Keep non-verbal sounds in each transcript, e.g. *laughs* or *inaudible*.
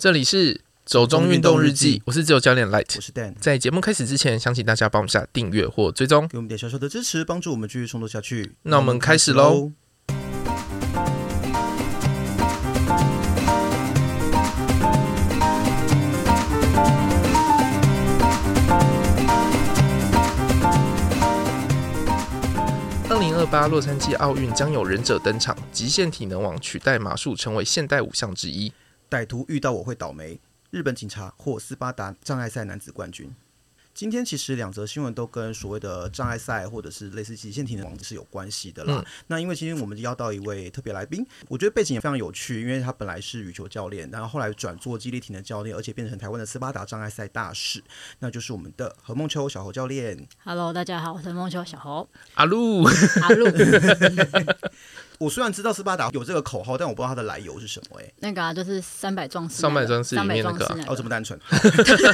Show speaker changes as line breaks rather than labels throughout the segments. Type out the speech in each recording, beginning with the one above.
这里是走中运动日记，我是自由教练 Light，
我是 Dan。
在节目开始之前，想请大家帮我们下订阅或追踪，
给我们点小小的支持，帮助我们继续创作下去。
那我们开始喽。二零二八洛杉矶奥运将有忍者登场，极限体能王取代马术成为现代五项之一。
歹徒遇到我会倒霉。日本警察获斯巴达障碍赛男子冠军。今天其实两则新闻都跟所谓的障碍赛或者是类似极限体能王是有关系的啦。嗯、那因为今天我们邀到一位特别来宾，我觉得背景也非常有趣，因为他本来是羽球教练，然后后来转做肌力体能教练，而且变成台湾的斯巴达障碍赛大使，那就是我们的何梦秋小侯教练。
Hello，大家好，我是梦秋小侯。
阿路，
阿路。*laughs*
我虽然知道斯巴达有这个口号，但我不知道它的来由是什么、欸。哎，
那个啊，就是三百壮士，
三百壮士里面那个、
那个、
哦，这么单纯。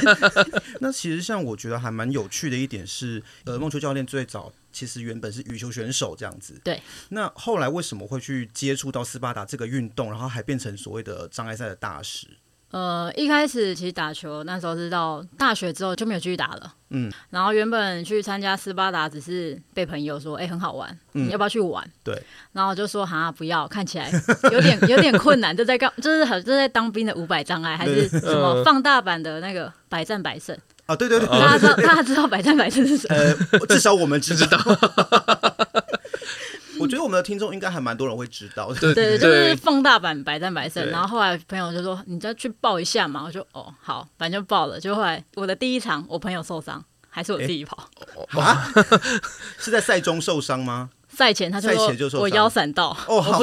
*laughs* 那其实像我觉得还蛮有趣的一点是，呃，梦秋教练最早其实原本是羽球选手这样子。
对。
那后来为什么会去接触到斯巴达这个运动，然后还变成所谓的障碍赛的大使？
呃，一开始其实打球那时候是到大学之后就没有继续打了，
嗯，
然后原本去参加斯巴达只是被朋友说，哎、欸，很好玩，嗯，你要不要去玩？
对，
然后我就说，哈，不要，看起来有点 *laughs* 有点困难，就在刚就是很就在当兵的五百障碍，还是什么放大版的那个百战百胜
啊？对对对，
大家知道大家知道百战百胜是什么？
呃，至少我们知道。*laughs* 我觉得我们的听众应该还蛮多人会知道的。
对 *laughs* 对，就是放大版白蛋白胜。然后后来朋友就说：“你再去报一下嘛。”我就：“哦，好，反正就报了。”就后来我的第一场，我朋友受伤，还是我自己跑。
啊？*laughs* 是在赛中受伤吗？
赛前他就说：“我腰闪到。”
哦，好。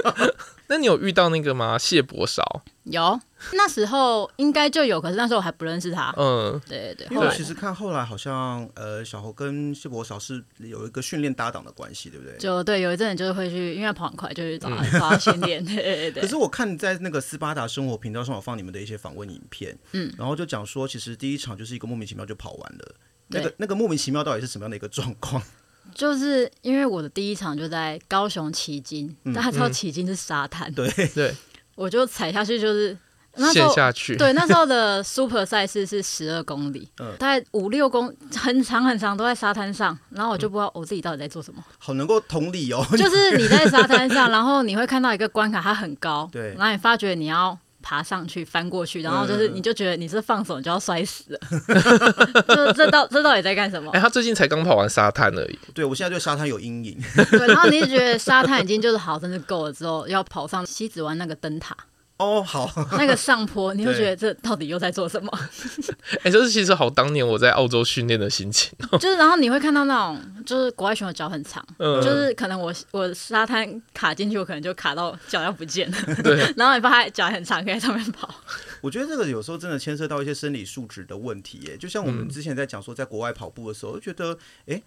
*laughs*
那你有遇到那个吗？谢伯韶？
有，那时候应该就有，可是那时候我还不认识他。
嗯，
对对对。
因为我其实看后来好像，呃，小侯跟谢伯少是有一个训练搭档的关系，对不对？
就对，有一阵子就是会去，因为跑很快，就去找他找他训练。*laughs* 对对对。
可是我看在那个斯巴达生活频道上，我放你们的一些访问影片，
嗯，
然后就讲说，其实第一场就是一个莫名其妙就跑完了。那个那个莫名其妙到底是什么样的一个状况？
就是因为我的第一场就在高雄旗津，大、嗯、家知道旗津是沙滩，
对对，
我就踩下去就是那
陷下去，
对，那时候的 *laughs* Super 赛事是十二公里，
嗯，
大概五六公很长很长都在沙滩上，然后我就不知道我自己到底在做什么，
嗯、好能够同理哦，
就是你在沙滩上，*laughs* 然后你会看到一个关卡，它很高，
对，
然后你发觉你要。爬上去，翻过去，然后就是，你就觉得你是放手，你就要摔死了。*laughs* 这这到这到底在干什么？
哎、欸，他最近才刚跑完沙滩而已。
对，我现在对沙滩有阴影。*laughs*
对，然后你就觉得沙滩已经就是好，真的够了之后，要跑上西子湾那个灯塔。
哦，好，*laughs*
那个上坡，你会觉得这到底又在做什么？*laughs*
哎、欸，就是其实好当年我在澳洲训练的心情。
就是，然后你会看到那种，就是国外选手脚很长，
嗯、
就是可能我我沙滩卡进去，我可能就卡到脚要不见了。
对，*laughs*
然后你发现脚很长，可以在上面跑。
我觉得这个有时候真的牵涉到一些生理素质的问题，耶。就像我们之前在讲说，在国外跑步的时候，就觉得，哎、欸，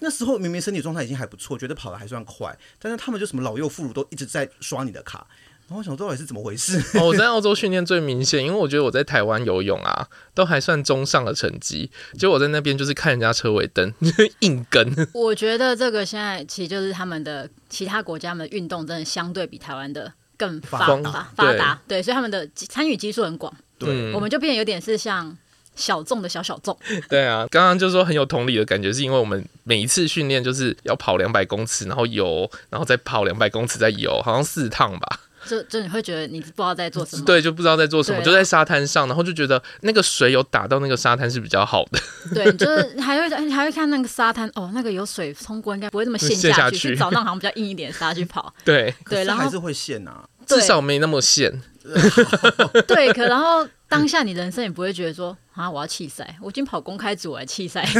那时候明明身体状态已经还不错，觉得跑的还算快，但是他们就什么老幼妇孺都一直在刷你的卡。然后我想到底是怎么回事？*laughs*
哦，我在澳洲训练最明显，因为我觉得我在台湾游泳啊，都还算中上的成绩，结果我在那边就是看人家车尾灯 *laughs* 硬跟。
我觉得这个现在其实就是他们的其他国家们的运动真的相对比台湾的更发达发达，对，所以他们的参与基数很广。
对，
我们就变得有点是像小众的小小众。*laughs*
对啊，刚刚就说很有同理的感觉，是因为我们每一次训练就是要跑两百公尺，然后游，然后再跑两百公尺再游，好像四趟吧。
就就你会觉得你不知道在做什么，
对，就不知道在做什么，就在沙滩上，然后就觉得那个水有打到那个沙滩是比较好的。*laughs*
对，就是还会还会看那个沙滩，哦，那个有水冲过，应该不会那么陷下去，下去去找那好像比较硬一点的沙去跑。
对
对，然后
还是会陷啊，
至少没那么陷。*laughs*
对，可然后当下你人生也不会觉得说啊，我要弃赛，我已经跑公开组来弃赛。*laughs*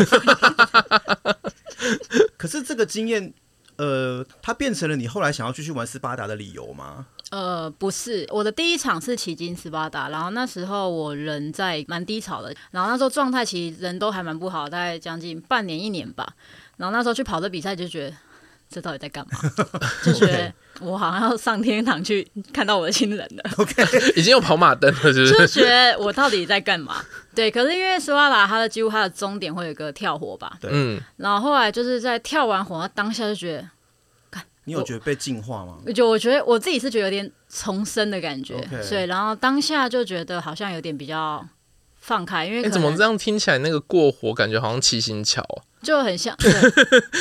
可是这个经验，呃，它变成了你后来想要继续玩斯巴达的理由吗？
呃，不是，我的第一场是旗津斯巴达，然后那时候我人在蛮低潮的，然后那时候状态其实人都还蛮不好，大概将近半年一年吧。然后那时候去跑这比赛，就觉得这到底在干嘛？*laughs* 就觉得我好像要上天堂去看到我的亲人了。
OK，*laughs*
已经有跑马灯了，是不是？
就觉得我到底在干嘛？对，可是因为斯巴达它的几乎它的终点会有一个跳火吧？
对，
嗯。
然后后来就是在跳完火，当下就觉得。
你有觉得被净化吗？
就我觉得我自己是觉得有点重生的感觉
，Okay
所以然后当下就觉得好像有点比较放开，因为、
欸、怎么这样听起来那个过火感觉好像七星桥、啊。
就很像 *laughs* 对，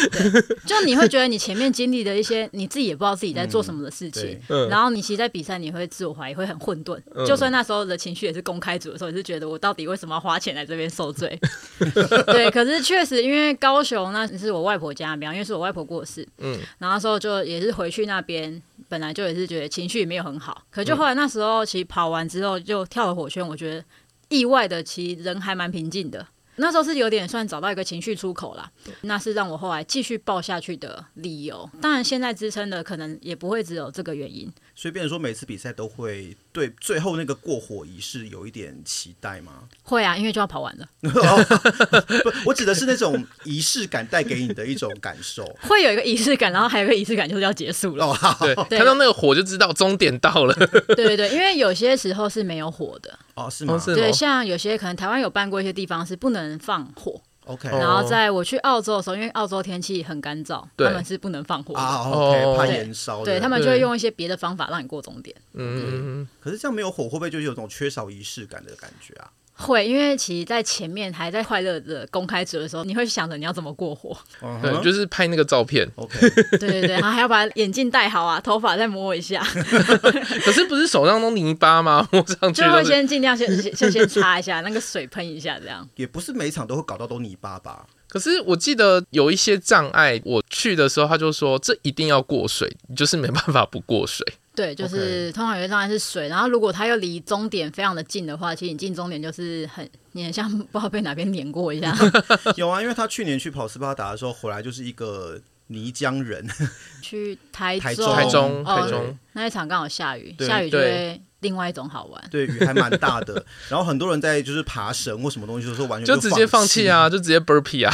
对，就你会觉得你前面经历的一些，你自己也不知道自己在做什么的事情，
嗯、
然后你其实，在比赛你会自我怀疑，会很混沌。嗯、就算那时候的情绪也是公开组的时候，也是觉得我到底为什么要花钱来这边受罪？*laughs* 对，可是确实因为高雄那是我外婆家那边，因为是我外婆过世，嗯，然后那时候就也是回去那边，本来就也是觉得情绪也没有很好，可就后来那时候其实跑完之后就跳了火圈，我觉得意外的其实人还蛮平静的。那时候是有点算找到一个情绪出口啦，那是让我后来继续抱下去的理由。当然，现在支撑的可能也不会只有这个原因。
所以，变成说每次比赛都会对最后那个过火仪式有一点期待吗？
会啊，因为就要跑完了。*laughs*
不，我指的是那种仪式感带给你的一种感受。*laughs*
会有一个仪式感，然后还有一个仪式感就是要结束了。
哦，
对，对看到那个火就知道终点到了。*laughs*
对对对，因为有些时候是没有火的。
哦，是吗？
对，像有些可能台湾有办过一些地方是不能放火。
OK，
然后在我去澳洲的时候，因为澳洲天气很干燥，他们是不能放火的。
啊，OK，怕燃烧。
对，他们就会用一些别的方法让你过终点。
嗯，
可是这样没有火，会不会就有种缺少仪式感的感觉啊？
会，因为其实，在前面还在快乐的公开组的时候，你会想着你要怎么过火。*laughs*
对，就是拍那个照片。
OK，*laughs*
对对对，然后还要把眼镜戴好啊，头发再摸一下。*laughs*
可是不是手上都泥巴吗？摸上去
就会先尽量先先先擦一下，那个水喷一下，这样。
也不是每场都会搞到都泥巴吧？
可是我记得有一些障碍，我去的时候他就说这一定要过水，你就是没办法不过水。
对，就是通常有些障碍是水，然后如果它又离终点非常的近的话，其实你进终点就是很，你很像 *laughs* 不知道被哪边碾过一样。*laughs*
有啊，因为他去年去跑斯巴达的时候回来就是一个泥浆人。*laughs*
去台
台
中
台中台中，
哦，中那一场刚好下雨，下雨就会。另外一种好玩，
对，雨还蛮大的，*laughs* 然后很多人在就是爬绳或什么东西，就说完全
就直接放弃啊，就直接 burpee 啊，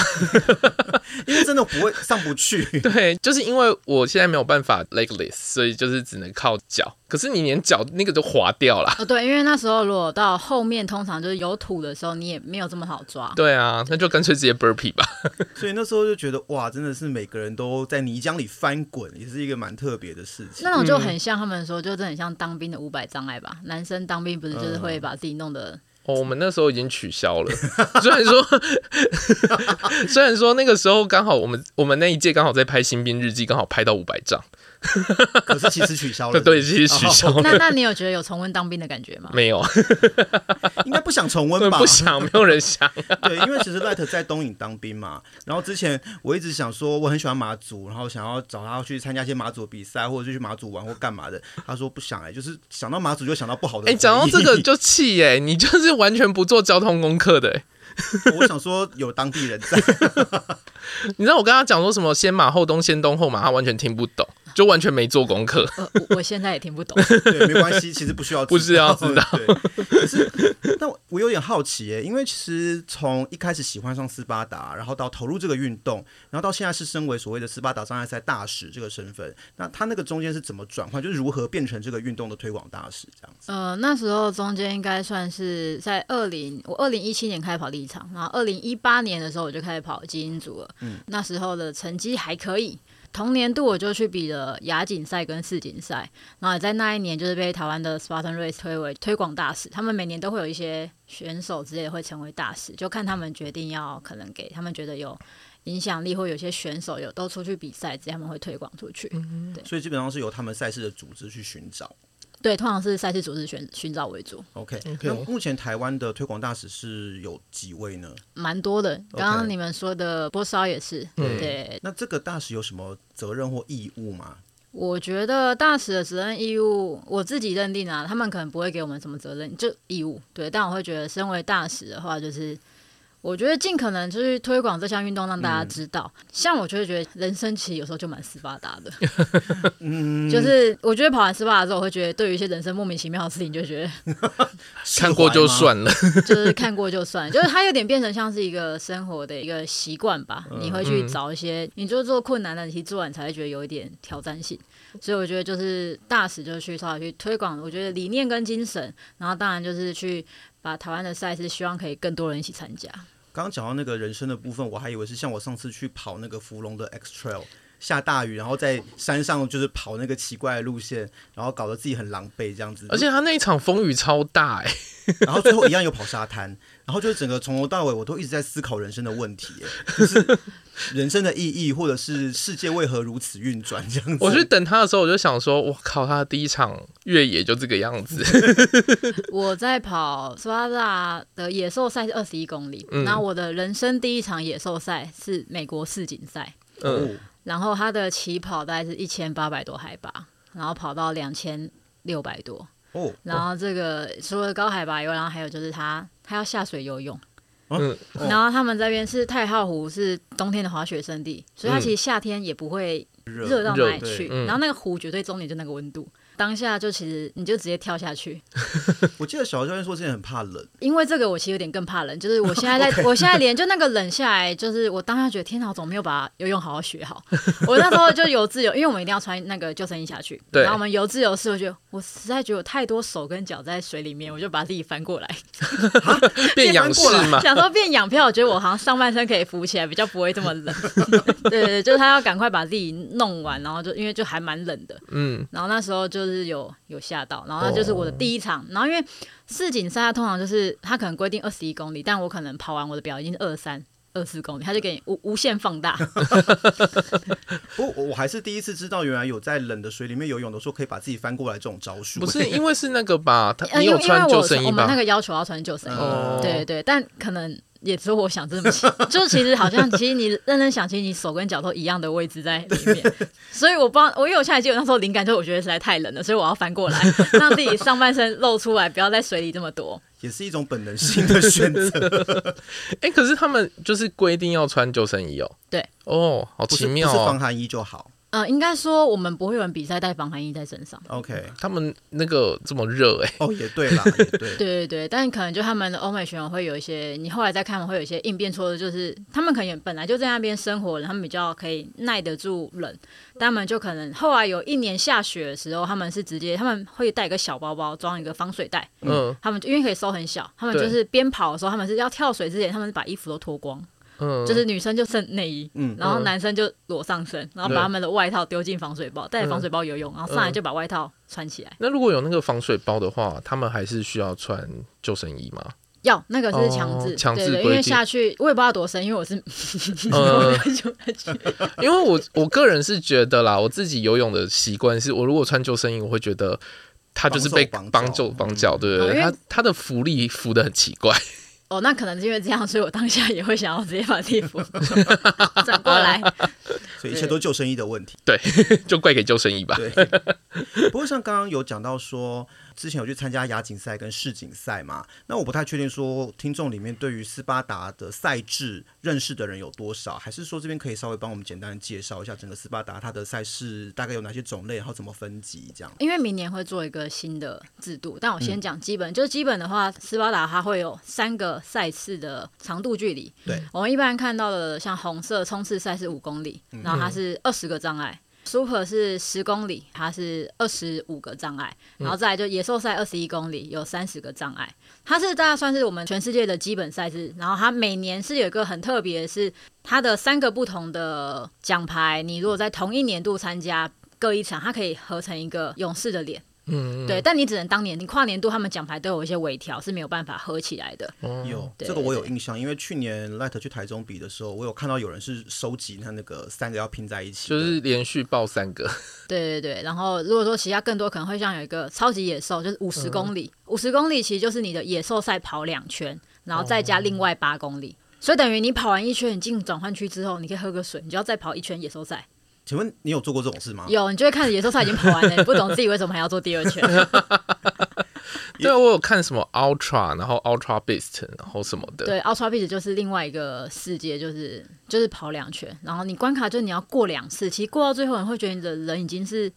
*laughs*
因为真的不会上不去。*laughs*
对，就是因为我现在没有办法 legless，所以就是只能靠脚。可是你连脚那个都滑掉了。
哦，对，因为那时候如果到后面，通常就是有土的时候，你也没有这么好抓。
对啊，那就干脆直接 burpee 吧。*laughs*
所以那时候就觉得哇，真的是每个人都在泥浆里翻滚，也是一个蛮特别的事情。
那种就很像他们说，就真的很像当兵的五百障碍吧？男生当兵不是就是会把自己弄得……
哦，我们那时候已经取消了。*laughs* 虽然说，*laughs* 虽然说那个时候刚好我们我们那一届刚好在拍新兵日记，刚好拍到五百丈。*laughs*
可是其实取消了
对，其实取消了。
那那你有觉得有重温当兵的感觉吗？
没有，
应该不想重温吧？*laughs*
不想，没有人想。*laughs*
对，因为其实 Light 在东影当兵嘛，然后之前我一直想说我很喜欢马祖，然后想要找他去参加一些马祖比赛，或者就去马祖玩或干嘛的。他说不想哎、欸，就是想到马祖就想到不好的。哎、
欸，讲到这个就气哎、欸，你就是完全不做交通功课的、欸。
我想说有当地人在，
你知道我跟他讲说什么先马后东，先东后马，他完全听不懂。就完全没做功课、
呃，我我现在也听不懂。*laughs*
对，没关系，其实不需要，
不需要知道。
对，可是，但我有点好奇耶，因为其实从一开始喜欢上斯巴达，然后到投入这个运动，然后到现在是身为所谓的斯巴达障碍赛大使这个身份，那他那个中间是怎么转换？就是如何变成这个运动的推广大使这样子？
呃，那时候中间应该算是在二零，我二零一七年开始跑第一场，然后二零一八年的时候我就开始跑基因组了。嗯，那时候的成绩还可以。同年度我就去比了亚锦赛跟世锦赛，然后也在那一年就是被台湾的 Spartan Race 推为推广大使。他们每年都会有一些选手之类的会成为大使，就看他们决定要可能给他们觉得有影响力或有些选手有都出去比赛，他们会推广出去。嗯，对，
所以基本上是由他们赛事的组织去寻找。
对，通常是赛事组织寻寻找为主。
OK，那目前台湾的推广大使是有几位呢？
蛮多的，刚刚你们说的波烧也是。对，
那这个大使有什么责任或义务吗？
我觉得大使的责任义务，我自己认定啊，他们可能不会给我们什么责任，就义务。对，但我会觉得，身为大使的话，就是。我觉得尽可能就是推广这项运动，让大家知道。嗯、像我就会觉得人生其实有时候就蛮斯巴达的，*laughs* 嗯，就是我觉得跑完斯巴达之后，我会觉得对于一些人生莫名其妙的事情，就觉得 *laughs*
看过就算了，*laughs*
就是看过就算，就是它有点变成像是一个生活的一个习惯吧。嗯、你会去找一些，你就做困难的，你做完你才会觉得有一点挑战性。所以我觉得就是大使就是去稍微去推广，我觉得理念跟精神，然后当然就是去。把台湾的赛事，希望可以更多人一起参加。
刚刚讲到那个人生的部分，我还以为是像我上次去跑那个福隆的 X Trail，下大雨，然后在山上就是跑那个奇怪的路线，然后搞得自己很狼狈这样子。
而且他那一场风雨超大哎、欸，*laughs*
然后最后一样又跑沙滩，然后就是整个从头到尾我都一直在思考人生的问题、欸，就是人生的意义，或者是世界为何如此运转这样子。
我去等他的时候，我就想说，我靠，他的第一场越野就这个样子。*laughs*
我在跑斯巴达的野兽赛是二十一公里，那、嗯、我的人生第一场野兽赛是美国世锦赛。嗯。然后它的起跑大概是一千八百多海拔，然后跑到两千六百多。哦。然后这个除了高海拔以外，然后还有就是他他要下水游泳。嗯。然后他们这边是太浩湖，是冬天的滑雪胜地，所以它其实夏天也不会热到哪里去。然后那个湖绝对终点就那个温度。当下就其实你就直接跳下去。*laughs*
我记得小教练说之前很怕冷，
因为这个我其实有点更怕冷。就是我现在在，*laughs* 我现在连就那个冷下来，就是我当下觉得天哪，我怎么没有把游泳好好学好。我那时候就游自由，因为我们一定要穿那个救生衣下去。对。然后我们游自由式，我觉得我实在觉得有太多手跟脚在水里面，我就把自己翻过来，*laughs*
变仰式嘛。
想说变仰漂，我觉得我好像上半身可以浮起来，比较不会这么冷。对，对对，就是他要赶快把自己弄完，然后就因为就还蛮冷的。嗯。然后那时候就是。是有有吓到，然后那就是我的第一场，然后因为世锦赛它通常就是它可能规定二十一公里，但我可能跑完我的表已经是二三二四公里，他就给你无无限放大。*laughs*
不过我还是第一次知道，原来有在冷的水里面游泳的时候可以把自己翻过来这种招数。
不是因为是那个吧？他你有穿救生衣吧？
我们那个要求要穿救生衣，哦、对对，但可能。也只有我想这么想，就其实好像，其实你认真想，其实你手跟脚都一样的位置在里面，所以我不知道，我因为我现在记得那时候灵感，就我觉得实在太冷了，所以我要翻过来，让自己上半身露出来，不要在水里这么多，
也是一种本能性的选择。
哎、欸，可是他们就是规定要穿救生衣哦。
对，
哦，好奇妙哦，
不是防寒衣就好。
嗯，应该说我们不会有人比赛带防寒衣在身上。
OK，
他们那个这么热哎、欸。
哦，也对啦，也对。*laughs* 对
对对，但可能就他们的欧美选手会有一些，你后来再看会有一些应变措施，就是他们可能本来就在那边生活，他们比较可以耐得住冷，但他们就可能后来有一年下雪的时候，他们是直接他们会带一个小包包装一个防水袋，嗯，他们因为可以收很小，他们就是边跑的时候，他们是要跳水之前，他们是把衣服都脱光。嗯，就是女生就剩内衣，嗯，然后男生就裸上身，然后把他们的外套丢进防水包，带着防水包游泳，然后上来就把外套穿起来。
那如果有那个防水包的话，他们还是需要穿救生衣吗？
要，那个是强制，强制规定。因为下去我也不知道多深，因为我是，*laughs* *laughs*
因为我我个人是觉得啦，我自己游泳的习惯是我如果穿救生衣，我会觉得他就是被绑住绑脚，对不对？他他的浮力浮的很奇怪。
哦，那可能是因为这样，所以我当下也会想要直接把衣服 *laughs* 转过来，*laughs*
所以一切都救生衣的问题。
对，*laughs* 就怪给救生衣吧。
对。不过像刚刚有讲到说。之前有去参加亚锦赛跟世锦赛嘛？那我不太确定说听众里面对于斯巴达的赛制认识的人有多少，还是说这边可以稍微帮我们简单介绍一下整个斯巴达它的赛事大概有哪些种类，然后怎么分级这样？
因为明年会做一个新的制度，但我先讲基本，嗯、就是基本的话，斯巴达它会有三个赛事的长度距离。
对，
我们一般看到的像红色冲刺赛是五公里，然后它是二十个障碍。嗯 Super 是十公里，它是二十五个障碍，然后再来就野兽赛二十一公里，有三十个障碍。它是大概算是我们全世界的基本赛事，然后它每年是有一个很特别的是它的三个不同的奖牌，你如果在同一年度参加各一场，它可以合成一个勇士的脸。嗯，对，但你只能当年，你跨年度他们奖牌都有一些微调，是没有办法合起来的。
有这个我有印象，因为去年 Light 去台中比的时候，我有看到有人是收集他那个三个要拼在一起，
就是连续报三个。*laughs*
对对对，然后如果说其他更多，可能会像有一个超级野兽，就是五十公里，五十公里其实就是你的野兽赛跑两圈，然后再加另外八公里，所以等于你跑完一圈，你进转换区之后，你可以喝个水，你就要再跑一圈野兽赛。
请问你有做过这种事吗？
有，你就会看着野兽赛已经跑完了，你不懂自己为什么还要做第二圈。*laughs*
对，我有看什么 Ultra，然后 Ultra Beast，然后什么的。
对，Ultra Beast 就是另外一个世界，就是就是跑两圈，然后你关卡就是你要过两次，其实过到最后你会觉得你的人已经是，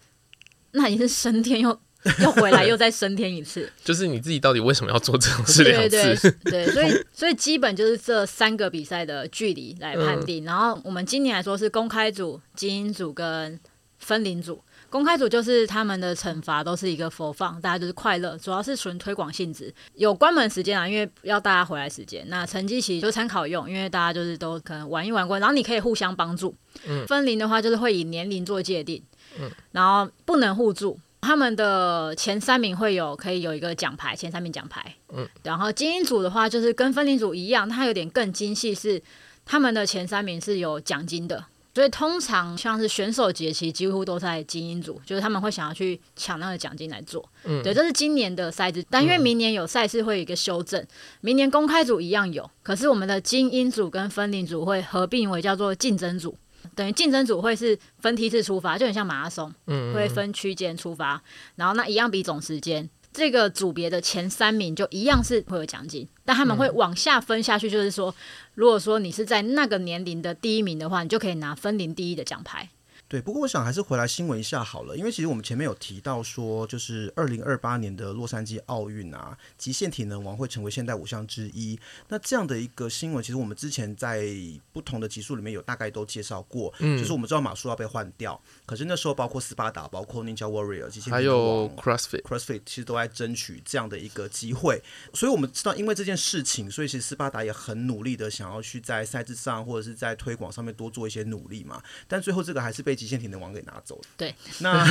那已经是升天又。*laughs* 又回来，又再升天一次，
就是你自己到底为什么要做这种事两次？
对对对，对，所以所以基本就是这三个比赛的距离来判定。嗯、然后我们今年来说是公开组、精英组跟分龄组。公开组就是他们的惩罚都是一个 for fun，大家就是快乐，主要是纯推广性质。有关门时间啊，因为要大家回来时间。那成绩其实就参考用，因为大家就是都可能玩一玩过，然后你可以互相帮助。嗯，分龄的话就是会以年龄做界定。嗯，然后不能互助。他们的前三名会有可以有一个奖牌，前三名奖牌。嗯，然后精英组的话就是跟分龄组一样，它有点更精细，是他们的前三名是有奖金的。所以通常像是选手节，其实几乎都在精英组，就是他们会想要去抢那个奖金来做。嗯，对，这是今年的赛制，但因为明年有赛事会有一个修正，明年公开组一样有，可是我们的精英组跟分龄组会合并为叫做竞争组。等于竞争组会是分梯次出发，就很像马拉松，嗯，会分区间出发，然后那一样比总时间，这个组别的前三名就一样是会有奖金，但他们会往下分下去，就是说，如果说你是在那个年龄的第一名的话，你就可以拿分龄第一的奖牌。
对，不过我想还是回来新闻一下好了，因为其实我们前面有提到说，就是二零二八年的洛杉矶奥运啊，极限体能王会成为现代五项之一。那这样的一个新闻，其实我们之前在不同的集数里面有大概都介绍过，嗯，就是我们知道马术要被换掉，可是那时候包括斯巴达、包括 Ninja Warrior、极限
还有 CrossFit、
CrossFit 其实都在争取这样的一个机会。所以我们知道，因为这件事情，所以其实斯巴达也很努力的想要去在赛制上或者是在推广上面多做一些努力嘛。但最后这个还是被极限体能王给拿。走
对，
那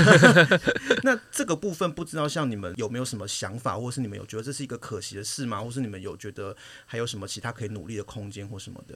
*laughs* 那这个部分不知道像你们有没有什么想法，或是你们有觉得这是一个可惜的事吗？或是你们有觉得还有什么其他可以努力的空间或什么的？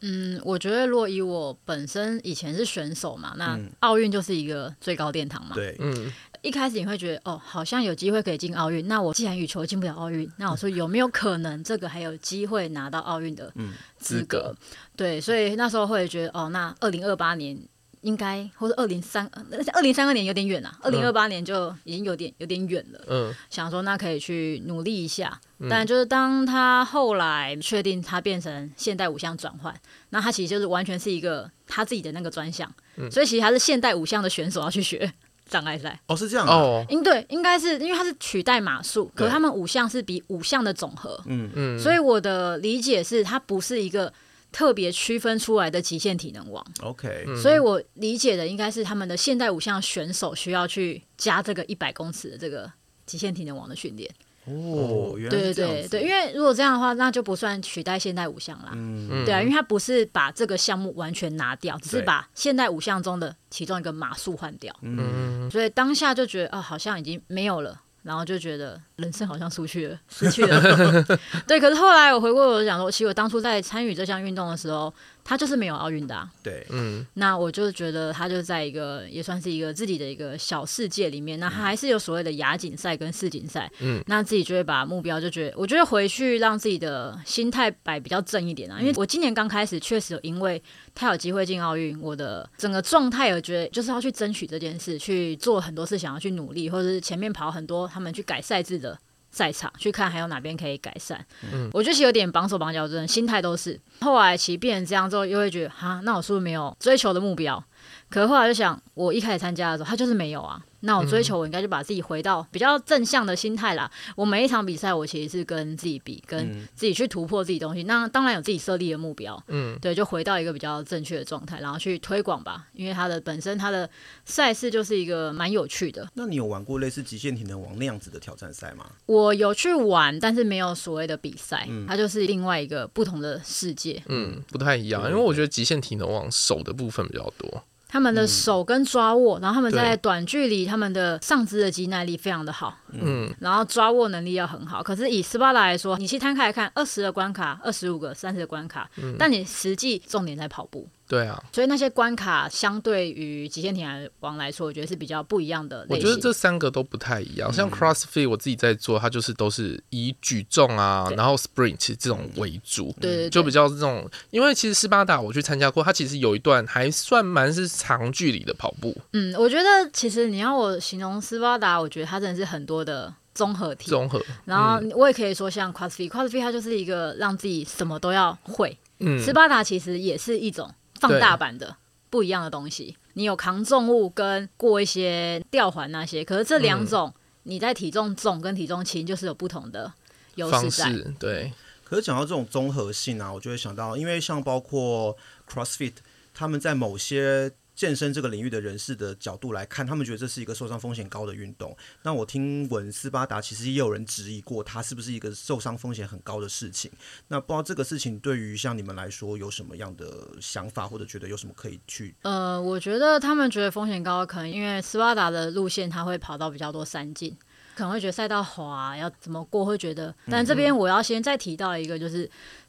嗯，我觉得若以我本身以前是选手嘛，那奥运就是一个最高殿堂嘛。
对，
嗯，一开始你会觉得哦，好像有机会可以进奥运。那我既然羽球进不了奥运，那我说有没有可能这个还有机会拿到奥运的资格？嗯，对，所以那时候会觉得哦，那二零二八年。应该或者二零三二零三二年有点远了，二零二八年就已经有点有点远了。嗯，想说那可以去努力一下，嗯、但就是当他后来确定他变成现代五项转换，那他其实就是完全是一个他自己的那个专项，嗯、所以其实他是现代五项的选手要去学 *laughs* 障碍赛。
哦，是这样哦。
应对应该是因为他是取代马术，可是他们五项是比五项的总和。嗯嗯，所以我的理解是，他不是一个。特别区分出来的极限体能王
，OK，
所以我理解的应该是他们的现代五项选手需要去加这个一百公尺的这个极限体能王的训练。
哦，原来
对对对对，因为如果这样的话，那就不算取代现代五项啦。嗯，对啊，因为他不是把这个项目完全拿掉，只是把现代五项中的其中一个马术换掉。嗯，所以当下就觉得啊，好像已经没有了。然后就觉得人生好像失去了，*laughs* 失去了。*laughs* 对，可是后来我回过头想说，其实我当初在参与这项运动的时候。他就是没有奥运的，啊，
对，嗯，
那我就觉得他就在一个也算是一个自己的一个小世界里面，那他还是有所谓的亚锦赛跟世锦赛，嗯，那自己就会把目标就觉得，我觉得回去让自己的心态摆比较正一点啊，因为我今年刚开始确实有因为他有机会进奥运，我的整个状态我觉得就是要去争取这件事，去做很多事，想要去努力，或者是前面跑很多他们去改赛制的。赛场去看还有哪边可以改善，嗯，我觉得其实有点绑手绑脚，真的心态都是。后来其实变成这样之后，又会觉得，哈，那我是不是没有追求的目标？可是后来就想，我一开始参加的时候，他就是没有啊。那我追求，我应该就把自己回到比较正向的心态啦。我每一场比赛，我其实是跟自己比，跟自己去突破自己东西。那当然有自己设立的目标，嗯，对，就回到一个比较正确的状态，然后去推广吧。因为它的本身，它的赛事就是一个蛮有趣的。
那你有玩过类似极限体能王那样子的挑战赛吗？
我有去玩，但是没有所谓的比赛，嗯，它就是另外一个不同的世界，
嗯，不太一样。因为我觉得极限体能王手的部分比较多。
他们的手跟抓握，嗯、然后他们在短距离，他们的上肢的肌耐力非常的好，嗯，然后抓握能力要很好。可是以斯巴达来说，你去摊开来看，二十的关卡，二十五个、三十的关卡，嗯、但你实际重点在跑步。
对啊，
所以那些关卡相对于极限体能王来说，我觉得是比较不一样的。
我觉得这三个都不太一样。像 CrossFit，我自己在做，它就是都是以举重啊，然后 Sprint 这种为主，对，就比较这种。因为其实斯巴达我去参加过，它其实有一段还算蛮是长距离的跑步。
嗯，我觉得其实你要我形容斯巴达，我觉得它真的是很多的综合体。
综合。
然后我也可以说像 CrossFit，CrossFit 它就是一个让自己什么都要会。嗯，斯巴达其实也是一种。放大版的不一样的东西，你有扛重物跟过一些吊环那些，可是这两种你在体重重跟体重轻就是有不同的优势在。
对，
可是讲到这种综合性啊，我就会想到，因为像包括 CrossFit，他们在某些健身这个领域的人士的角度来看，他们觉得这是一个受伤风险高的运动。那我听闻斯巴达其实也有人质疑过，它是不是一个受伤风险很高的事情？那不知道这个事情对于像你们来说有什么样的想法，或者觉得有什么可以去？
呃，我觉得他们觉得风险高，可能因为斯巴达的路线它会跑到比较多山径。可能会觉得赛道滑要怎么过，会觉得。但这边我要先再提到一个，就是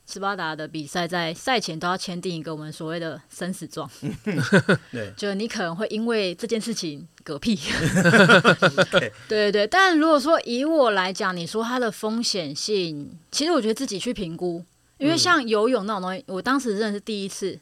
斯巴达的比赛在赛前都要签订一个我们所谓的生死状。*laughs*
对，
就你可能会因为这件事情嗝屁。*laughs* 对对对，但如果说以我来讲，你说它的风险性，其实我觉得自己去评估，因为像游泳那种东西，我当时真的是第一次。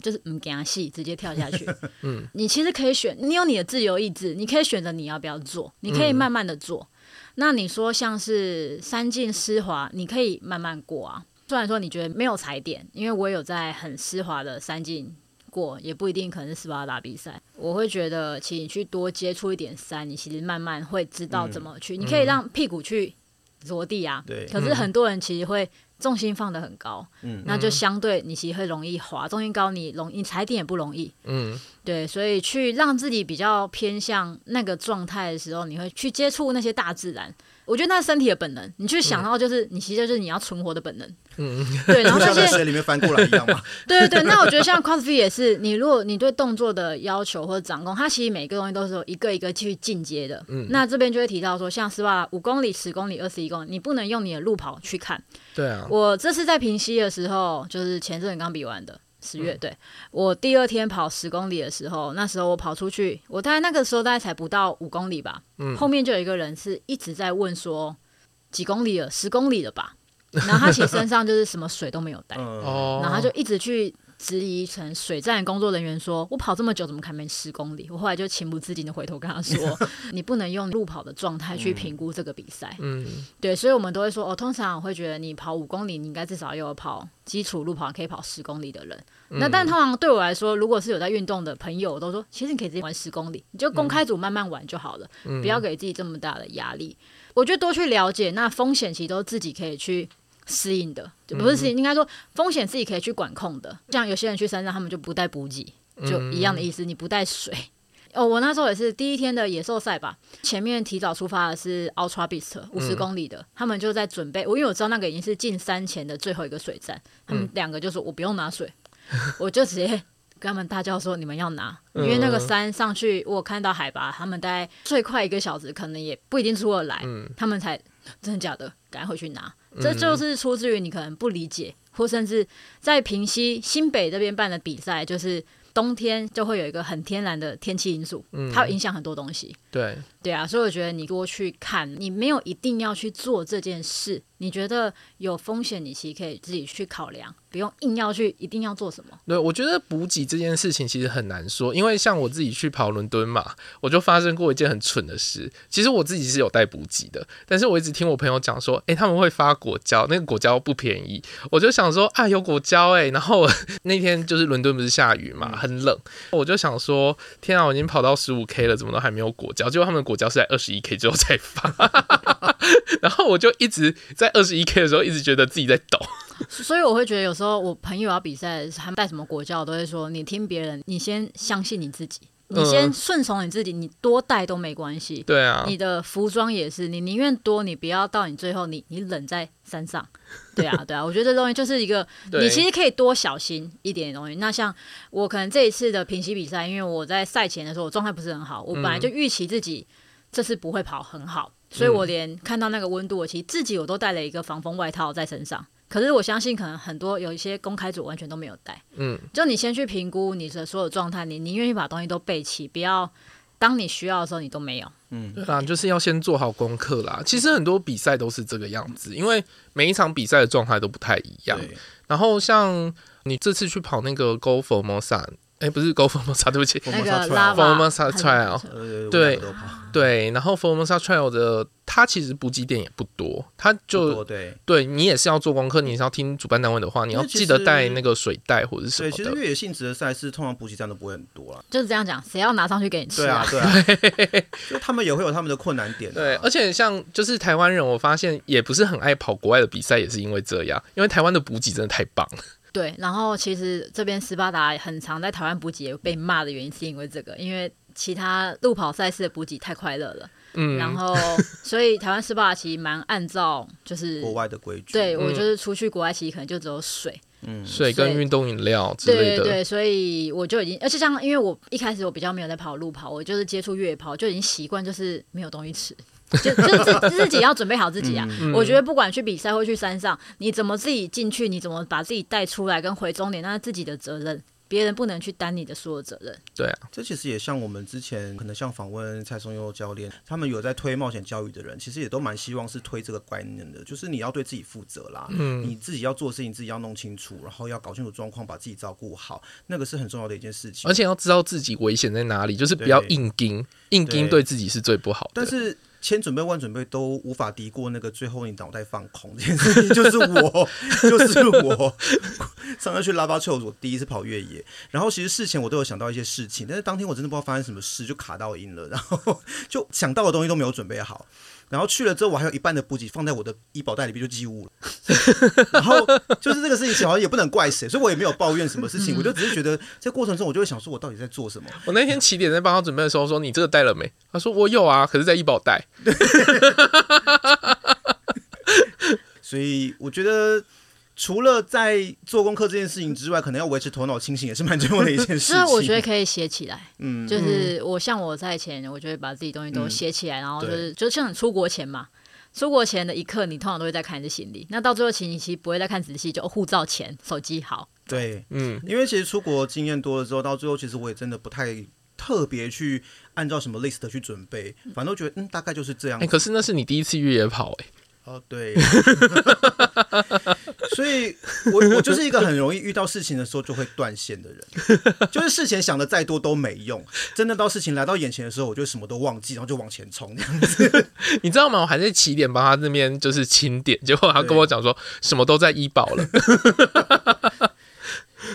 就是唔惊戏，直接跳下去。*laughs* 嗯，你其实可以选，你有你的自由意志，你可以选择你要不要做，你可以慢慢的做。嗯、那你说像是三进湿滑，你可以慢慢过啊。虽然说你觉得没有踩点，因为我有在很湿滑的山径过，也不一定可能是斯巴达比赛。我会觉得，请你去多接触一点山，你其实慢慢会知道怎么去。嗯、你可以让屁股去着地啊。对。可是很多人其实会。重心放得很高，嗯，那就相对你其实会容易滑。重心高，你容易你踩点也不容易，嗯，对，所以去让自己比较偏向那个状态的时候，你会去接触那些大自然。我觉得那是身体的本能，你去想到就是、嗯、你其实就是你要存活的本能，嗯，对，然后
像在水里面翻过来一样嘛，*laughs*
对对对。那我觉得像 CrossFit 也是，你如果你对动作的要求或者掌控，它其实每个东西都是有一个一个去进阶的。嗯，那这边就会提到说，像斯巴达五公里、十公里、二十一公里，你不能用你的路跑去看。
对啊，
我这次在平溪的时候，就是前阵子刚比完的。十月，对，我第二天跑十公里的时候，那时候我跑出去，我大概那个时候大概才不到五公里吧，嗯，后面就有一个人是一直在问说几公里了，十公里了吧，然后他其实身上就是什么水都没有带，然后他就一直去。质疑成水站工作人员说：“我跑这么久，怎么还没十公里？”我后来就情不自禁的回头跟他说：*laughs* “你不能用路跑的状态去评估这个比赛。”嗯，对，所以我们都会说：“哦，通常我会觉得你跑五公里，你应该至少要有跑基础路跑可以跑十公里的人。嗯、那但通常对我来说，如果是有在运动的朋友，我都说其实你可以直接玩十公里，你就公开组慢慢玩就好了，嗯、不要给自己这么大的压力。我觉得多去了解，那风险其实都自己可以去。”适应的，就不是适应，应该说风险自己可以去管控的。像有些人去山上，他们就不带补给，就一样的意思，你不带水。哦，我那时候也是第一天的野兽赛吧，前面提早出发的是 Ultra Beast 五十公里的，他们就在准备。我因为我知道那个已经是进山前的最后一个水站，他们两个就说我不用拿水，*laughs* 我就直接跟他们大叫说你们要拿，因为那个山上去我看到海拔，他们大概最快一个小时可能也不一定出得来，他们才真的假的赶快回去拿。这就是出自于你可能不理解，或甚至在平西新北这边办的比赛，就是冬天就会有一个很天然的天气因素，它会影响很多东西。
对
对啊，所以我觉得你多去看，你没有一定要去做这件事。你觉得有风险，你其实可以自己去考量，不用硬要去一定要做什么。
对，我觉得补给这件事情其实很难说，因为像我自己去跑伦敦嘛，我就发生过一件很蠢的事。其实我自己是有带补给的，但是我一直听我朋友讲说，哎、他们会发果胶，那个果胶不便宜。我就想说，啊，有果胶哎、然后那天就是伦敦不是下雨嘛，很冷，我就想说，天啊，我已经跑到十五 K 了，怎么都还没有果胶？结果他们果胶是在二十一 K 之后才发，*laughs* 然后我就一直在。二十一 K 的时候，一直觉得自己在抖，
所以我会觉得有时候我朋友要比赛，他们带什么果胶，我都会说：你听别人，你先相信你自己，你先顺从你自己，你多带都没关系。对啊，你的服装也是，你宁愿多，你不要到你最后你你冷在山上。对啊，*laughs* 对啊，我觉得这东西就是一个，你其实可以多小心一点的东西。那像我可能这一次的平息比赛，因为我在赛前的时候我状态不是很好，我本来就预期自己这次不会跑很好。所以我连看到那个温度，我其实自己我都带了一个防风外套在身上。可是我相信，可能很多有一些公开组完全都没有带。嗯，就你先去评估你的所有状态，你你愿意把东西都备齐，不要当你需要的时候你都没有。嗯，
对啊，就是要先做好功课啦。其实很多比赛都是这个样子，因为每一场比赛的状态都不太一样。然后像你这次去跑那个 Go Formosa。哎，不是 Go Formosa，对不起，
那个 Formosa
Trail，对对，然后 Formosa Trail 的它其实补给点也不多，它就对，对你也是要做功课，你是要听主办单位的话，你要记得带那个水袋或者是什么的。
对，其实越野性质的赛事，通常补给站都不会很多了。
就是这样讲，谁要拿上去给你吃啊？
对啊，对啊，*laughs* 就他们也会有他们的困难点。
对，而且像就是台湾人，我发现也不是很爱跑国外的比赛，也是因为这样，因为台湾的补给真的太棒了。
对，然后其实这边斯巴达很常在台湾补给被骂的原因是因为这个，因为其他路跑赛事的补给太快乐了。嗯，然后所以台湾斯巴达其实蛮按照就是
国外的规矩。
对，我就是出去国外，其实可能就只有水，
嗯，水跟运动饮料之类的。
对对对，所以我就已经，而且像因为我一开始我比较没有在跑路跑，我就是接触越野跑，就已经习惯就是没有东西吃，*laughs* 就就是自己要准备好自己啊。嗯、我觉得不管去比赛或去山上，你怎么自己进去，你怎么把自己带出来跟回终点，那是自己的责任。别人不能去担你的所有责任。
对啊，
这其实也像我们之前可能像访问蔡松佑教练，他们有在推冒险教育的人，其实也都蛮希望是推这个观念的，就是你要对自己负责啦，嗯，你自己要做的事情自己要弄清楚，然后要搞清楚状况，把自己照顾好，那个是很重要的一件事情。
而且要知道自己危险在哪里，就是不要硬盯，硬盯对自己是最不好的。
但是。千准备万准备都无法敌过那个最后你脑袋放空这件事情，*laughs* 就是我，就是我。上次去拉巴丘，我第一次跑越野，然后其实事前我都有想到一些事情，但是当天我真的不知道发生什么事，就卡到音了，然后 *laughs* 就想到的东西都没有准备好。然后去了之后，我还有一半的补给放在我的医保袋里边就寄物了。*laughs* 然后就是这个事情，好像也不能怪谁，所以我也没有抱怨什么事情，*laughs* 我就只是觉得在过程中，我就会想说，我到底在做什么？
我那天起点在帮他准备的时候说：“你这个带了没？”他说：“我有啊，可是在医保袋。*laughs* ”
所以我觉得。除了在做功课这件事情之外，可能要维持头脑清醒也是蛮重要的一件事情。*laughs*
所以我觉得可以写起来，*laughs* 嗯，就是我像我在前，我就会把自己东西都写起来，嗯、然后就是就像你出国前嘛，出国前的一刻，你通常都会在看你的行李，那到最后其实你其实不会再看仔细，就护照、钱、手机好。
对，嗯，因为其实出国经验多了之后，到最后其实我也真的不太特别去按照什么 list 去准备，反正都觉得嗯大概就是这
样。可是那是你第一次越野跑哎、欸。
哦，对，*laughs* 所以我我就是一个很容易遇到事情的时候就会断线的人，就是事前想的再多都没用，真的到事情来到眼前的时候，我就什么都忘记，然后就往前冲这样子。*laughs*
你知道吗？我还在起点帮他那边就是清点，结果他跟我讲说什么都在医保了。*laughs*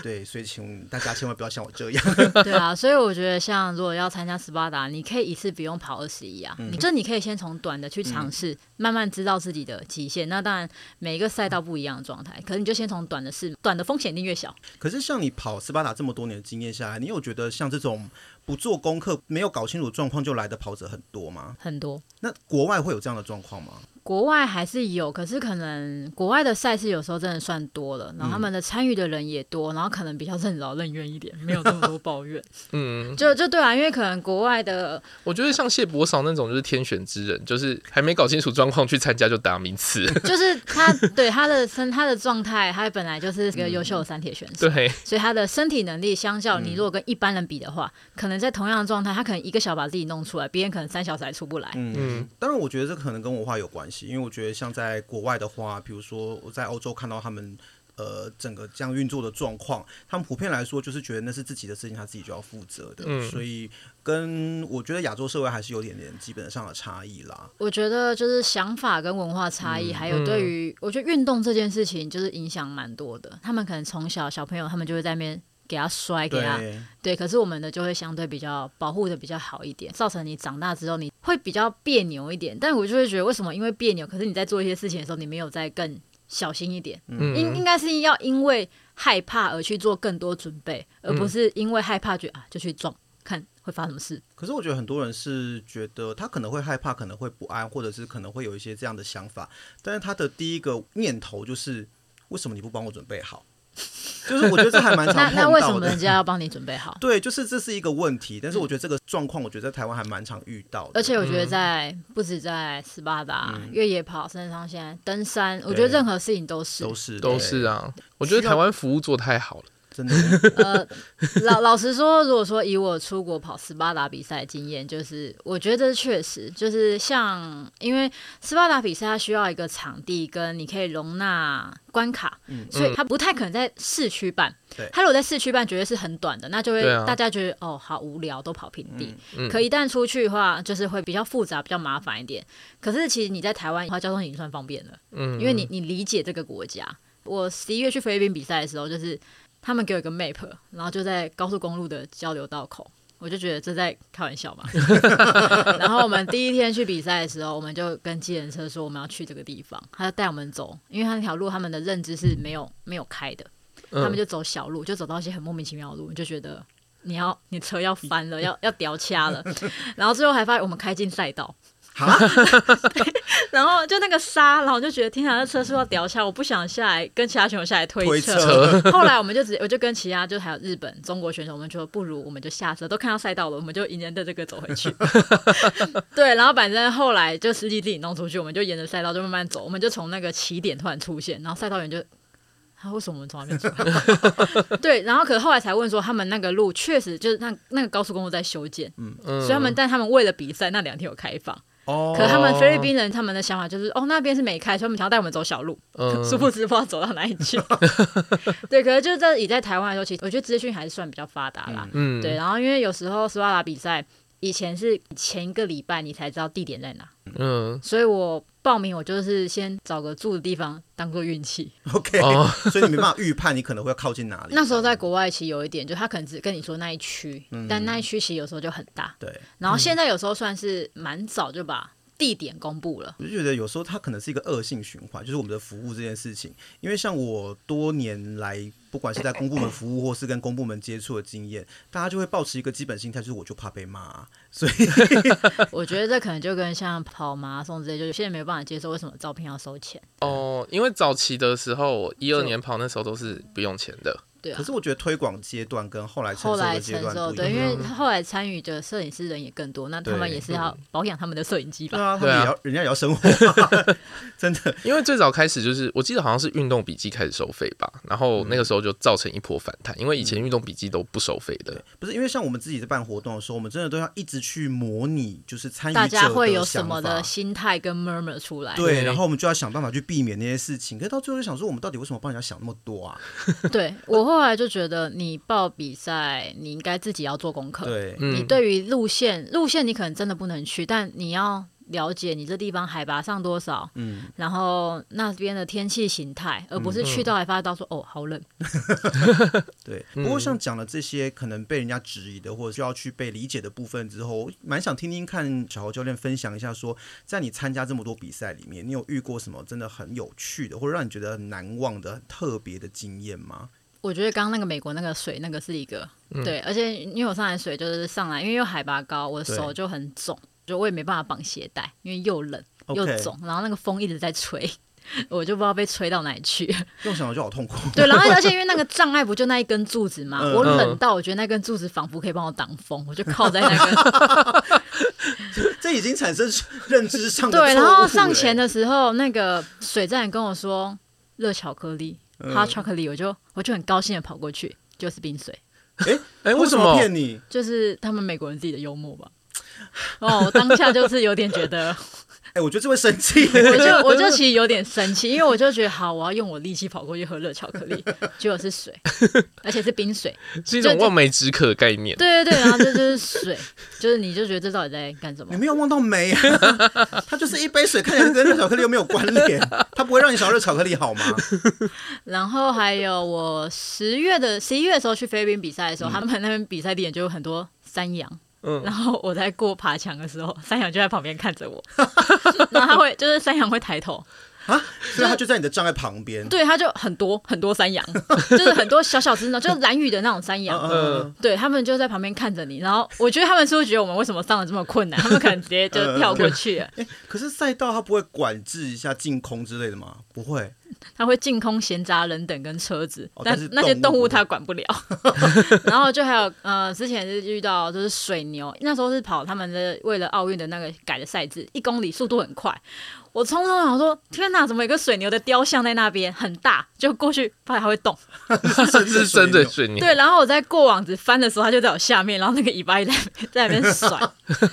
对，所以请大家千万不要像我这样。*laughs*
对啊，所以我觉得像如果要参加斯巴达，你可以一次不用跑二十一啊，嗯这、嗯、你可以先从短的去尝试，嗯、慢慢知道自己的极限。那当然每一个赛道不一样的状态，可是你就先从短的试，短的风险一定越小。
可是像你跑斯巴达这么多年的经验下来，你有觉得像这种不做功课、没有搞清楚状况就来的跑者很多吗？
很多。
那国外会有这样的状况吗？
国外还是有，可是可能国外的赛事有时候真的算多了，然后他们的参与的人也多，然后可能比较任劳任怨一点，没有这么多抱怨。*laughs* 嗯，就就对啊，因为可能国外的，
我觉得像谢博少那种就是天选之人，就是还没搞清楚状况去参加就打名次，*laughs*
就是他 *laughs* 对他的身他的状态，他本来就是一个优秀的三铁选手，
对，
所以他的身体能力相较你如果跟一般人比的话，可能在同样的状态，他可能一个小把自己弄出来，别人可能三小时还出不来。
嗯，当然我觉得这可能跟文化有关系，因为我觉得像。在国外的话，比如说我在欧洲看到他们呃整个这样运作的状况，他们普遍来说就是觉得那是自己的事情，他自己就要负责的。嗯，所以跟我觉得亚洲社会还是有点点基本上的差异啦。
我觉得就是想法跟文化差异，嗯、还有对于我觉得运动这件事情就是影响蛮多的。他们可能从小小朋友他们就会在那边给他摔，给他对，对，可是我们的就会相对比较保护的比较好一点，造成你长大之后你。会比较别扭一点，但我就会觉得，为什么？因为别扭，可是你在做一些事情的时候，你没有再更小心一点。嗯，应应该是要因为害怕而去做更多准备，而不是因为害怕就啊就去撞，看会发生什么事。
可是我觉得很多人是觉得他可能会害怕，可能会不安，或者是可能会有一些这样的想法，但是他的第一个念头就是，为什么你不帮我准备好？*laughs* 就是我觉得这还蛮常碰到的。那那
为什么人家要帮你准备好？*laughs*
对，就是这是一个问题。但是我觉得这个状况，我觉得在台湾还蛮常遇到的。
而且我觉得在不止在斯巴达越野跑，甚至上现在登山，我觉得任何事情都是
都是
都是啊。我觉得台湾服务做太好了。
真的，*laughs*
呃，老老实说，如果说以我出国跑斯巴达比赛经验，就是我觉得这确实就是像，因为斯巴达比赛它需要一个场地跟你可以容纳关卡，嗯、所以它不太可能在市区办。对，它如果在市区办，绝对是很短的，那就会大家觉得、啊、哦好无聊，都跑平地。嗯嗯、可一旦出去的话，就是会比较复杂，比较麻烦一点。可是其实你在台湾的话，交通已经算方便了，嗯，因为你你理解这个国家。我十一月去菲律宾比赛的时候，就是。他们给我一个 map，然后就在高速公路的交流道口，我就觉得这在开玩笑嘛。*laughs* 然后我们第一天去比赛的时候，我们就跟计程车说我们要去这个地方，他就带我们走，因为他那条路他们的认知是没有没有开的，他们就走小路，就走到一些很莫名其妙的路，你就觉得你要你车要翻了，要要掉掐了，然后最后还发现我们开进赛道。好，*laughs* 然后就那个沙，然后我就觉得天啊，那车是要掉下来，我不想下来跟其他选手下来推车。推 *laughs* 车后来我们就直接，我就跟其他就还有日本、中国选手，我们就说不如我们就下车，都看到赛道了，我们就沿着这个走回去。*laughs* 对，然后反正后来就司机自己弄出去，我们就沿着赛道就慢慢走，我们就从那个起点突然出现，然后赛道员就他、啊、为什么我们从来没出来？对，然后可是后来才问说，他们那个路确实就是那那个高速公路在修建，嗯，所以他们但他们为了比赛那两天有开放。哦，可他们菲律宾人他们的想法就是，哦，那边是没开，所以我们想要带我们走小路，*laughs* 殊不知不知道走到哪里去。*laughs* 对，可是就是在以在台湾来说，其实我觉得资讯还是算比较发达啦。嗯，对，然后因为有时候斯巴达比赛以前是前一个礼拜你才知道地点在哪，嗯，所以我。报名我就是先找个住的地方当做运气
，OK，、oh. *laughs* 所以你没办法预判你可能会要靠近哪里。
那时候在国外其实有一点，就他可能只跟你说那一区，嗯、但那一区其实有时候就很大。对，然后现在有时候算是蛮早就把地点公布了。
我就觉得有时候它可能是一个恶性循环，就是我们的服务这件事情，因为像我多年来。不管是在公部门服务，或是跟公部门接触的经验，大家就会保持一个基本心态，就是我就怕被骂啊，所以 *laughs*
我觉得这可能就跟像跑马拉松之类，就有些人没有办法接受为什么照片要收钱
哦，因为早期的时候，一二年跑那时候都是不用钱的。
对啊，
可是我觉得推广阶段跟后来后来承受，
对，因为后来参与的摄影师人也更多，那他们也是要保养他们的摄影机吧？
对啊，他们也要，人家也要生活，*laughs* 真的。
因为最早开始就是，我记得好像是运动笔记开始收费吧，然后那个时候就造成一波反弹，因为以前运动笔记都不收费的。
不是因为像我们自己在办活动的时候，我们真的都要一直去模拟，就是参与
大家会有什么的心态跟 murmur 出来，
对，然后我们就要想办法去避免那些事情。可是到最后就想说，我们到底为什么帮人家想那么多啊？*laughs*
对我后来就觉得。你报比赛，你应该自己要做功课。
对，
你对于路线，路线你可能真的不能去，但你要了解你这地方海拔上多少，嗯，然后那边的天气形态，而不是去到还发现到说、嗯、哦好冷。*laughs*
对，不过像讲了这些可能被人家质疑的，或者需要去被理解的部分之后，蛮想听听看小侯教练分享一下说，说在你参加这么多比赛里面，你有遇过什么真的很有趣的，或者让你觉得很难忘的、特别的经验吗？
我觉得刚刚那个美国那个水，那个是一个、嗯、对，而且因为我上来水就是上来，因为又海拔高，我的手就很肿，就我也没办法绑鞋带，因为又冷又肿，Okay. 然后那个风一直在吹，我就不知道被吹到哪里去。*laughs*
用想我就好痛苦。
对，然后而且因为那个 *laughs* 障碍不就那一根柱子嘛，我冷到我觉得那根柱子仿佛可以帮我挡风，我就靠在那根。*laughs*
这已经产生认知上的。
对，然后上前的时候，那个水站跟我说热巧克力。哈巧克力，我就我就很高兴的跑过去，就是冰水。
哎哎、欸，*laughs* 为什么骗你？
就是他们美国人自己的幽默吧。哦，我当下就是有点觉得。
哎、欸，我觉得这会生气，*laughs*
我就我就 *laughs* 其实有点生气，因为我就觉得好，我要用我力气跑过去喝热巧克力，结果是水，*laughs* 而且是冰水，
是一种望梅止渴的概念。
对对对，然后这就是水，就是你就觉得这到底在干什么？
你没有望到梅啊，它就是一杯水，看起来跟热巧克力又没有关联，它不会让你想要热巧克力好吗？
然后还有我十月的十一月的时候去菲律宾比赛的时候，嗯、他们那边比赛地点就有很多山羊。嗯，然后我在过爬墙的时候，*laughs* 山羊就在旁边看着我，*laughs* 然后他会就是山羊会抬头。
啊，所以他就在你的障碍旁边，
对，他就很多很多山羊，*laughs* 就是很多小小就是蓝雨的那种山羊，嗯，对他们就在旁边看着你，然后我觉得他们是不是觉得我们为什么上的这么困难，他们可能直接就跳过去了。
哎，可是赛道它不会管制一下净空之类的吗？不会。
他会净空闲杂人等跟车子，哦、但是那些动物他管不了。*laughs* 然后就还有呃，之前是遇到就是水牛，那时候是跑他们的为了奥运的那个改的赛制，一公里速度很快。我匆匆想说，天哪，怎么有个水牛的雕像在那边很大？就过去发现它会动，*laughs*
甚至真的水牛。
对，然后我在过网子翻的时候，它就在我下面，然后那个尾巴在在那边甩。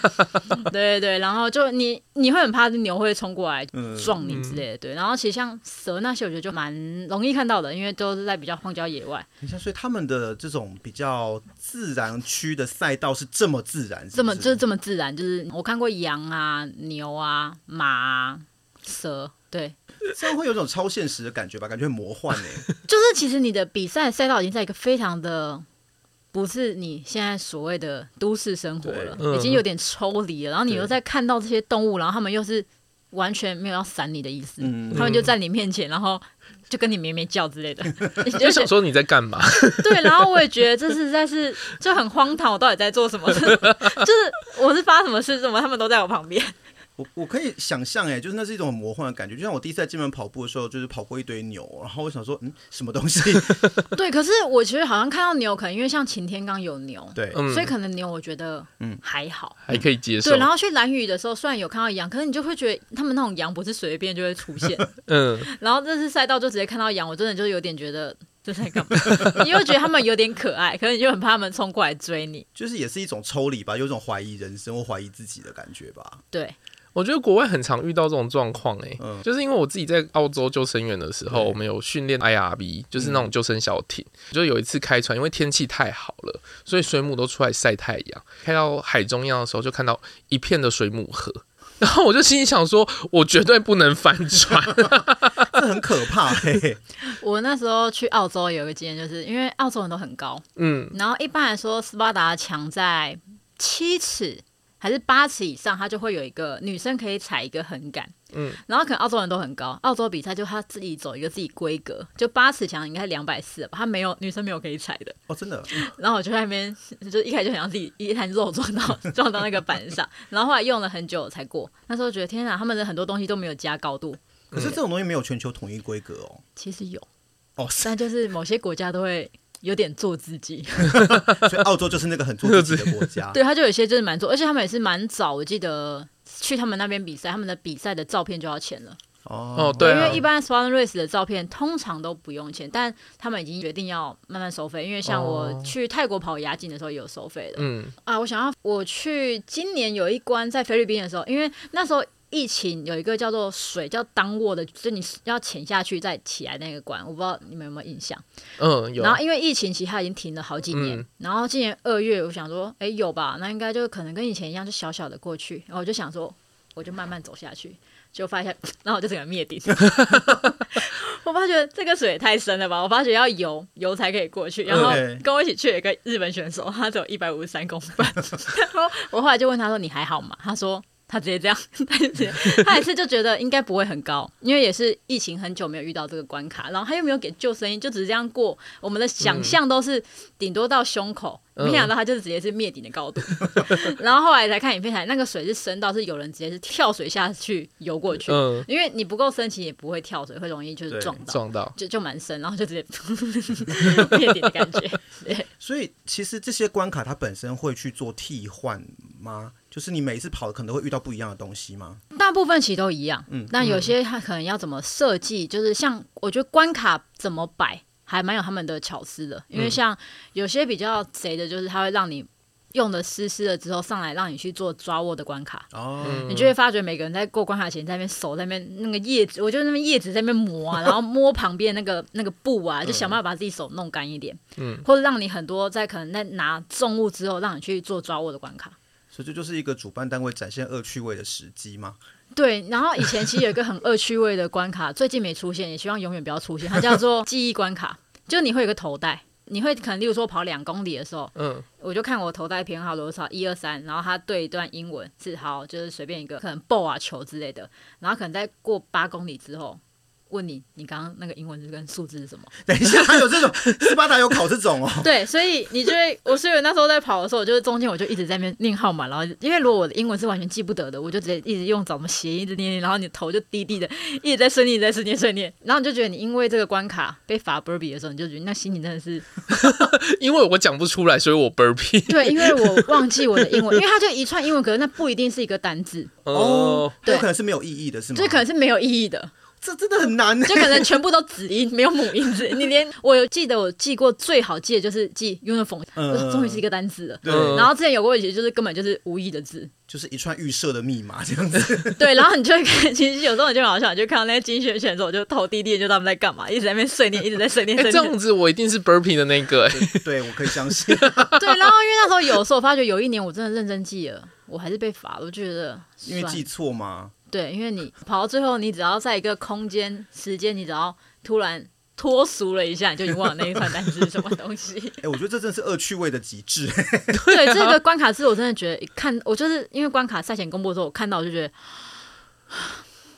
*laughs* 对对对，然后就你你会很怕牛会冲过来撞你之类的。对，然后其实像蛇那些，我觉得就蛮容易看到的，因为都是在比较荒郊野外。
你像，所以他们的这种比较自然区的赛道是这么自然是是？
这么就是这么自然，就是我看过羊啊、牛啊、马啊。蛇对，
这样会有种超现实的感觉吧？感觉很魔幻呢。*laughs*
就是其实你的比赛赛道已经在一个非常的，不是你现在所谓的都市生活了，嗯、已经有点抽离了。然后你又在看到这些动物，然后他们又是完全没有要闪你的意思，
嗯、
他们就在你面前，然后就跟你咩咩叫之类的，*laughs*
你就想说你在干嘛？*laughs*
对，然后我也觉得这实在是就很荒唐，我到底在做什么？就是我是发什么事，怎么他们都在我旁边。
我我可以想象，哎，就是那是一种很魔幻的感觉，就像我第一次在金门跑步的时候，就是跑过一堆牛，然后我想说，嗯，什么东西？*laughs*
对，可是我其实好像看到牛，可能因为像晴天刚有牛，
对，
所以可能牛我觉得嗯还好，
还可以接受。
对，然后去蓝屿的时候，虽然有看到羊，可是你就会觉得他们那种羊不是随便就会出现，嗯，*laughs* 然后这次赛道就直接看到羊，我真的就有点觉得就在干嘛？*laughs* 你又觉得他们有点可爱，可是你就很怕他们冲过来追你，
就是也是一种抽离吧，有种怀疑人生或怀疑自己的感觉吧，
对。
我觉得国外很常遇到这种状况，哎，就是因为我自己在澳洲救生员的时候，我们有训练 IRB，就是那种救生小艇。就有一次开船，因为天气太好了，所以水母都出来晒太阳。开到海中央的时候，就看到一片的水母河，*laughs* 然后我就心里想说，我绝对不能翻船，*laughs*
这很可怕。嘿，*laughs*
我那时候去澳洲有一个经验，就是因为澳洲人都很高，嗯，然后一般来说斯巴达强在七尺。还是八尺以上，它就会有一个女生可以踩一个横杆，嗯，然后可能澳洲人都很高，澳洲比赛就他自己走一个自己规格，就八尺墙应该是两百四吧，他没有女生没有可以踩的
哦，真的。*laughs*
然后我就在那边，就一开始就想让自己一滩肉撞到撞到那个板上，然后后来用了很久才过。那时候觉得天哪，他们的很多东西都没有加高度，
可是这种东西没有全球统一规格哦。
其实有
哦，
但就是某些国家都会。有点做自己，*laughs*
所以澳洲就是那个很做自己的国家。*laughs*
对，他就有些就是蛮做，而且他们也是蛮早。我记得去他们那边比赛，他们的比赛的照片就要钱了。
哦，对，
因为一般 Swan Race 的照片通常都不用钱，但他们已经决定要慢慢收费。因为像我去泰国跑亚锦的时候也有收费的。嗯啊，我想要我去今年有一关在菲律宾的时候，因为那时候。疫情有一个叫做水叫当卧的，就是你要潜下去再起来那个关，我不知道你们有没有印象。
嗯，有。
然后因为疫情，其实它已经停了好几年。嗯、然后今年二月，我想说，哎、欸，有吧？那应该就可能跟以前一样，就小小的过去。然后我就想说，我就慢慢走下去，就发现，*laughs* 然后我就整个灭顶。*laughs* 我发觉这个水也太深了吧！我发觉要游游才可以过去。然后跟我一起去有一个日本选手，他只有一百五十三公分。*laughs* 然后我后来就问他说：“你还好吗？”他说。他直接这样，*laughs* 他就直接，他也是就觉得应该不会很高，因为也是疫情很久没有遇到这个关卡，然后他又没有给救生衣，就只是这样过。我们的想象都是顶多到胸口，嗯、没想到它就是直接是灭顶的高度。嗯、*laughs* 然后后来才看影片，才那个水是深到是有人直接是跳水下去游过去，嗯、因为你不够深，其实也不会跳水，会容易就是撞到，
撞到，
就就蛮深，然后就直接 *laughs* 灭顶的感觉。对，
所以其实这些关卡它本身会去做替换吗？就是你每一次跑的可能会遇到不一样的东西吗？
大部分其实都一样，嗯，但有些它可能要怎么设计，就是像我觉得关卡怎么摆，还蛮有他们的巧思的。因为像有些比较贼的，就是他会让你用的湿湿了之后上来，让你去做抓握的关卡。哦，你就会发觉每个人在过关卡前，在那边手在那边那个叶子，我就那边叶子在那边磨啊，*laughs* 然后摸旁边那个那个布啊，就想办法把自己手弄干一点。嗯，或者让你很多在可能在拿重物之后，让你去做抓握的关卡。
所以这就是一个主办单位展现恶趣味的时机吗？
对，然后以前其实有一个很恶趣味的关卡，最近没出现，也希望永远不要出现。它叫做记忆关卡，就你会有个头带，你会可能例如说跑两公里的时候，嗯，我就看我头带编号多少一二三，然后它对一段英文字好，就是随便一个可能 ball 啊球之类的，然后可能在过八公里之后。问你，你刚刚那个英文字跟数字是什么？*laughs*
等一下，还有这种斯巴达有考这种哦。*laughs*
对，所以你就会，我所以那时候在跑的时候，我就是中间我就一直在那边念号码，然后因为如果我的英文是完全记不得的，我就直接一直用怎么写，一直念念，然后你头就低低的，一直在顺念，在顺念顺念，然后你就觉得你因为这个关卡被罚 burpee 的时候，你就觉得那心情真的是，*laughs*
因为我讲不出来，所以我 burpee。
对，因为我忘记我的英文，因为它就一串英文，可是那不一定是一个单字
哦，对，可能是没有意义的，是吗？
这可能是没有意义的。
这真的很难，
就可能全部都子音，没有母音字。*laughs* 你连我有记得，我记过最好记的就是记 uniform，终于是一个单字了。对。然后之前有过一题，就是根本就是无意义的字，
就是一串预设的密码这样子。*laughs*
对，然后你就会看，其实有时候你就好笑，就看到那些精选选手就头低低，就他们在干嘛，一直在那边碎念，一直在碎念。*laughs*
这样子我一定是 burpee 的那个。
对，我可以相信。
对，然后因为那时候有时候我发觉有一年我真的认真记了，我还是被罚了，我觉得
因为记错吗？
对，因为你跑到最后，你只要在一个空间、时间，你只要突然脱俗了一下，你就已经忘了那一串单词是什么东西。*laughs*
哎、欸，我觉得这真的是恶趣味的极致。*laughs*
对，这个关卡是我真的觉得，一看我就是因为关卡赛前公布的时候，我看到我就觉得，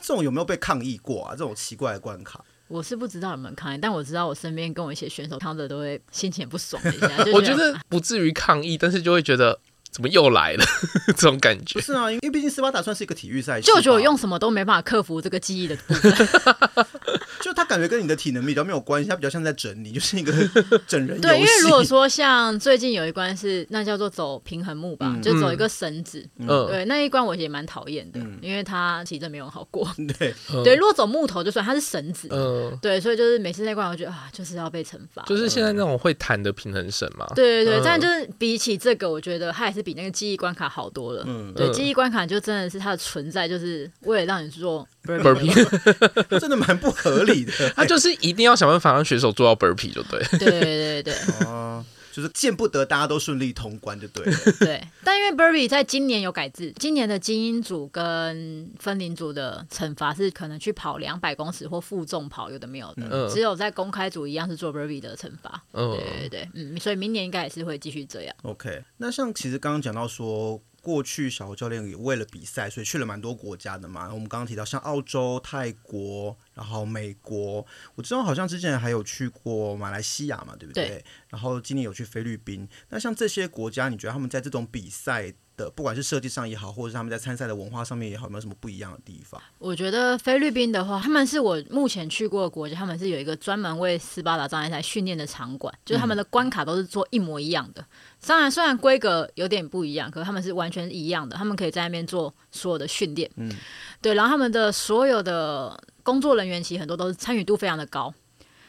这种有没有被抗议过啊？这种奇怪的关卡，
我是不知道有没有抗议，但我知道我身边跟我一些选手，他们都会心情不爽一下。*laughs*
我觉得不至于抗议，但是就会觉得。怎么又来了？*laughs* 这种感觉
不是啊，因为毕竟斯巴达算是一个体育赛事，
就觉得我用什么都没办法克服这个记忆的部分。*laughs*
就他感觉跟你的体能比较没有关系，他比较像在整你，就是一个 *laughs* 整人。
对，因为如果说像最近有一关是那叫做走平衡木吧，嗯、就走一个绳子，嗯，对，那一关我也蛮讨厌的，嗯、因为他其实没有好过。对，对，如果走木头就算，它是绳子，嗯，对，所以就是每次那关我觉得啊，就是要被惩罚。
就是现在那种会弹的平衡绳嘛。
对对对，但就是比起这个，我觉得他还是比那个记忆关卡好多了。嗯，对，记忆关卡就真的是它的存在，就是为了让你做
burpee，*laughs*
真的蛮不合理的。*laughs*
他就是一定要想办法让选手做到 burpee 就对。
对对对对。
哦，就是见不得大家都顺利通关就对了。*laughs*
对，但因为 burpee 在今年有改制，今年的精英组跟分龄组的惩罚是可能去跑两百公尺或负重跑，有的没有的。嗯。只有在公开组一样是做 burpee 的惩罚。嗯。对对对，嗯，所以明年应该也是会继续这样。
OK，那像其实刚刚讲到说。过去小侯教练也为了比赛，所以去了蛮多国家的嘛。我们刚刚提到像澳洲、泰国，然后美国，我知道好像之前还有去过马来西亚嘛，对不对？对。然后今年有去菲律宾。那像这些国家，你觉得他们在这种比赛的，不管是设计上也好，或者是他们在参赛的文化上面也好，有没有什么不一样的地方？
我觉得菲律宾的话，他们是我目前去过的国家，他们是有一个专门为斯巴达障碍赛训练的场馆，就是他们的关卡都是做一模一样的。嗯当然，虽然规格有点不一样，可是他们是完全一样的。他们可以在那边做所有的训练，嗯，对。然后他们的所有的工作人员其实很多都是参与度非常的高，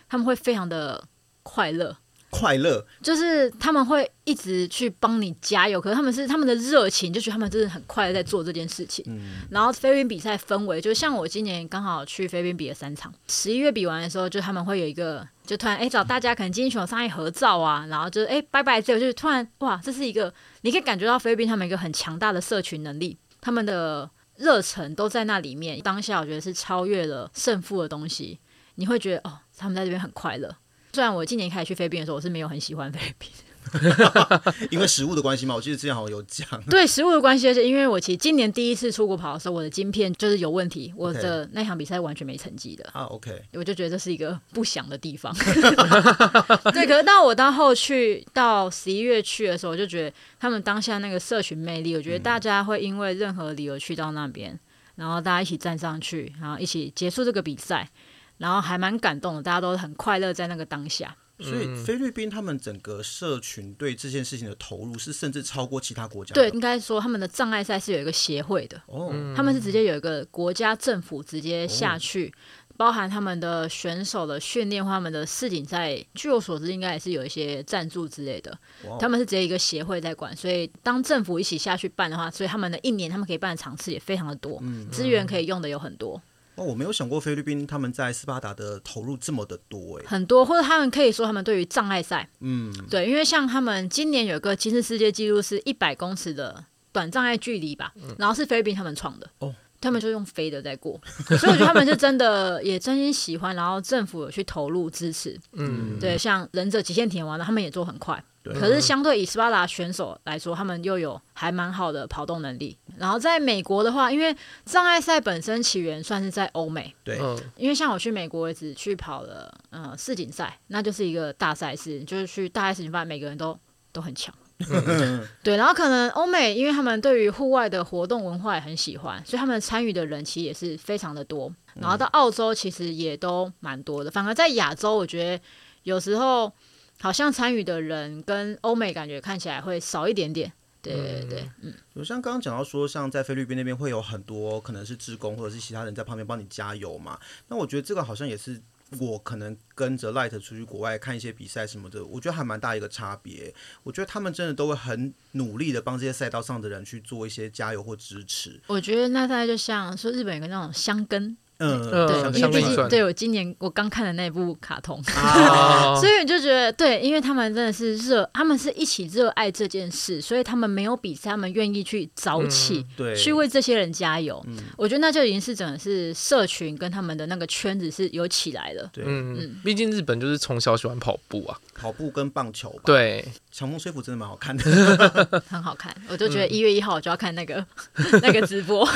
他们会非常的快乐。
快乐
就是他们会一直去帮你加油，可是他们是他们的热情，就觉得他们真的很快乐在做这件事情。嗯，然后菲律宾比赛氛围，就像我今年刚好去菲律宾比了三场，十一月比完的时候，就他们会有一个，就突然哎找大家可能精英选手上一合照啊，然后就哎拜拜之后，就是突然哇，这是一个你可以感觉到菲律宾他们一个很强大的社群能力，他们的热忱都在那里面。当下我觉得是超越了胜负的东西，你会觉得哦，他们在这边很快乐。虽然我今年开始去菲律宾的时候，我是没有很喜欢菲律宾，*laughs*
因为食物的关系嘛。我记得之前好像有讲，*laughs*
对食物的关系，而且因为我其实今年第一次出国跑的时候，我的晶片就是有问题，我的那场比赛完全没成绩的。啊
，OK，
我就觉得这是一个不祥的地方。*laughs* 对，可是到我到后去到十一月去的时候，我就觉得他们当下那个社群魅力，我觉得大家会因为任何理由去到那边，然后大家一起站上去，然后一起结束这个比赛。然后还蛮感动的，大家都很快乐在那个当下。
所以菲律宾他们整个社群对这件事情的投入是甚至超过其他国家。
对，应该说他们的障碍赛是有一个协会的，哦，他们是直接有一个国家政府直接下去，哦、包含他们的选手的训练或他们的世锦赛。据我所知，应该也是有一些赞助之类的。哦、他们是直接一个协会在管，所以当政府一起下去办的话，所以他们的一年他们可以办的场次也非常的多，嗯、资源可以用的有很多。
哦，我没有想过菲律宾他们在斯巴达的投入这么的多哎，
很多，或者他们可以说他们对于障碍赛，嗯，对，因为像他们今年有个吉尼世界纪录是一百公尺的短障碍距离吧，嗯、然后是菲律宾他们创的，哦，他们就用飞的在过，所以我觉得他们是真的也真心喜欢，然后政府有去投入支持，嗯，对，像忍者极限体完了，他们也做很快。可是相对以斯巴达选手来说，他们又有还蛮好的跑动能力。然后在美国的话，因为障碍赛本身起源算是在欧美，对，因为像我去美国也只去跑了呃世锦赛，那就是一个大赛事，就是去大赛世锦赛，每个人都都很强。对，然后可能欧美，因为他们对于户外的活动文化也很喜欢，所以他们参与的人其实也是非常的多。然后到澳洲其实也都蛮多的，反而在亚洲，我觉得有时候。好像参与的人跟欧美感觉看起来会少一点点，对对对，嗯，
有像刚刚讲到说，像在菲律宾那边会有很多可能是职工或者是其他人在旁边帮你加油嘛，那我觉得这个好像也是我可能跟着 Light 出去国外看一些比赛什么的，我觉得还蛮大一个差别。我觉得他们真的都会很努力的帮这些赛道上的人去做一些加油或支持。
我觉得那大概就像说日本有个那种香根。
嗯，
对，
嗯
因为毕竟对我今年我刚看的那部卡通，啊、*laughs* 所以我就觉得对，因为他们真的是热，他们是一起热爱这件事，所以他们没有比赛，他们愿意去早起，嗯、对，去为这些人加油。嗯、我觉得那就已经是整个是社群跟他们的那个圈子是有起来了。
对，
嗯，毕竟日本就是从小喜欢跑步啊，
跑步跟棒球吧。
对，
强风吹拂真的蛮好看的，*laughs*
很好看。我就觉得一月一号我就要看那个、嗯、*laughs* 那个直播。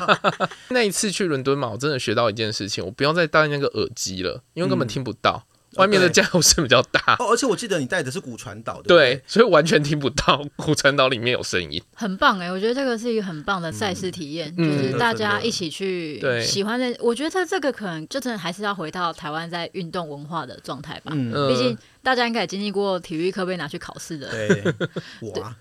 *laughs*
那一次去伦敦嘛，我真的学到一件事情，我不要再戴那个耳机了，因为根本听不到。嗯外面的加油声比较大
哦，而且我记得你带的是骨传导，
对，所以完全听不到 *laughs* 骨传导里面有声音。
很棒哎，我觉得这个是一个很棒的赛事体验，就是大家一起去喜欢的。我觉得这个可能就真的还是要回到台湾在运动文化的状态吧。嗯，毕竟大家应该也经历过体育课被拿去考试的。
对，*laughs* 我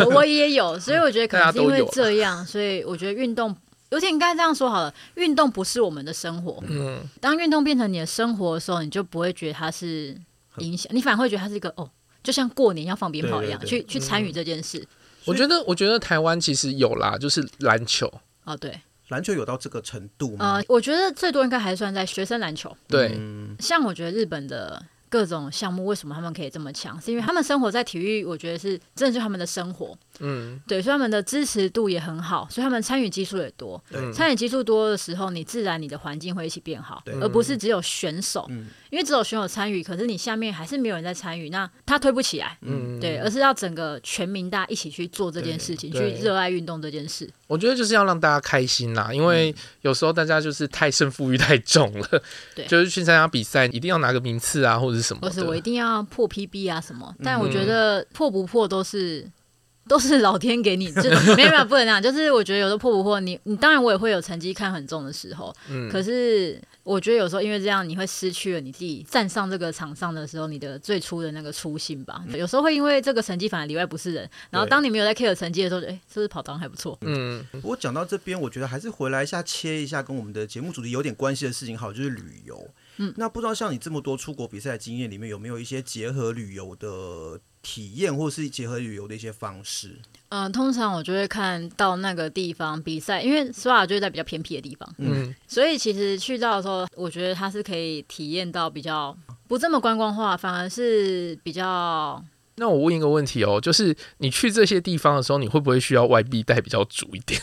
我 *laughs* 我也有，所以我觉得可能是因为这样，所以我觉得运动。有点应该这样说好了，运动不是我们的生活。嗯，当运动变成你的生活的时候，你就不会觉得它是影响，你反而会觉得它是一个哦，就像过年要放鞭炮一样，对对对去去参与这件事。嗯、
我觉得，我觉得台湾其实有啦，就是篮球。
哦，对，
篮球有到这个程度吗？
呃，我觉得最多应该还是算在学生篮球。
对，
像我觉得日本的。各种项目为什么他们可以这么强？是因为他们生活在体育，我觉得是真的是他们的生活。嗯，对，所以他们的支持度也很好，所以他们参与基数也多。对，参与基数多的时候，你自然你的环境会一起变好，而不是只有选手。嗯，因为只有选手参与，可是你下面还是没有人在参与，那他推不起来。嗯，对，而是要整个全民大家一起去做这件事情，去热爱运动这件事。
我觉得就是要让大家开心啦，因为有时候大家就是太胜负欲太重了。对，就是去参加比赛，一定要拿个名次啊，或者是。
不是我一定要破 PB 啊什么，但我觉得破不破都是 *laughs* 都是老天给你，就没办法不能那样。*laughs* 就是我觉得有时候破不破，你你当然我也会有成绩看很重的时候，嗯，可是我觉得有时候因为这样，你会失去了你自己站上这个场上的时候，你的最初的那个初心吧。有时候会因为这个成绩反而里外不是人，然后当你没有在 care 成绩的时候，哎，是不是跑堂还不错？
嗯，不过讲到这边，我觉得还是回来一下切一下跟我们的节目主题有点关系的事情，好，就是旅游。嗯，那不知道像你这么多出国比赛的经验里面，有没有一些结合旅游的体验，或是结合旅游的一些方式？
嗯、呃，通常我就会看到那个地方比赛，因为斯巴达就是在比较偏僻的地方，嗯，所以其实去到的时候，我觉得它是可以体验到比较不这么观光化，反而是比较。
那我问一个问题哦，就是你去这些地方的时候，你会不会需要外币带比较足一点？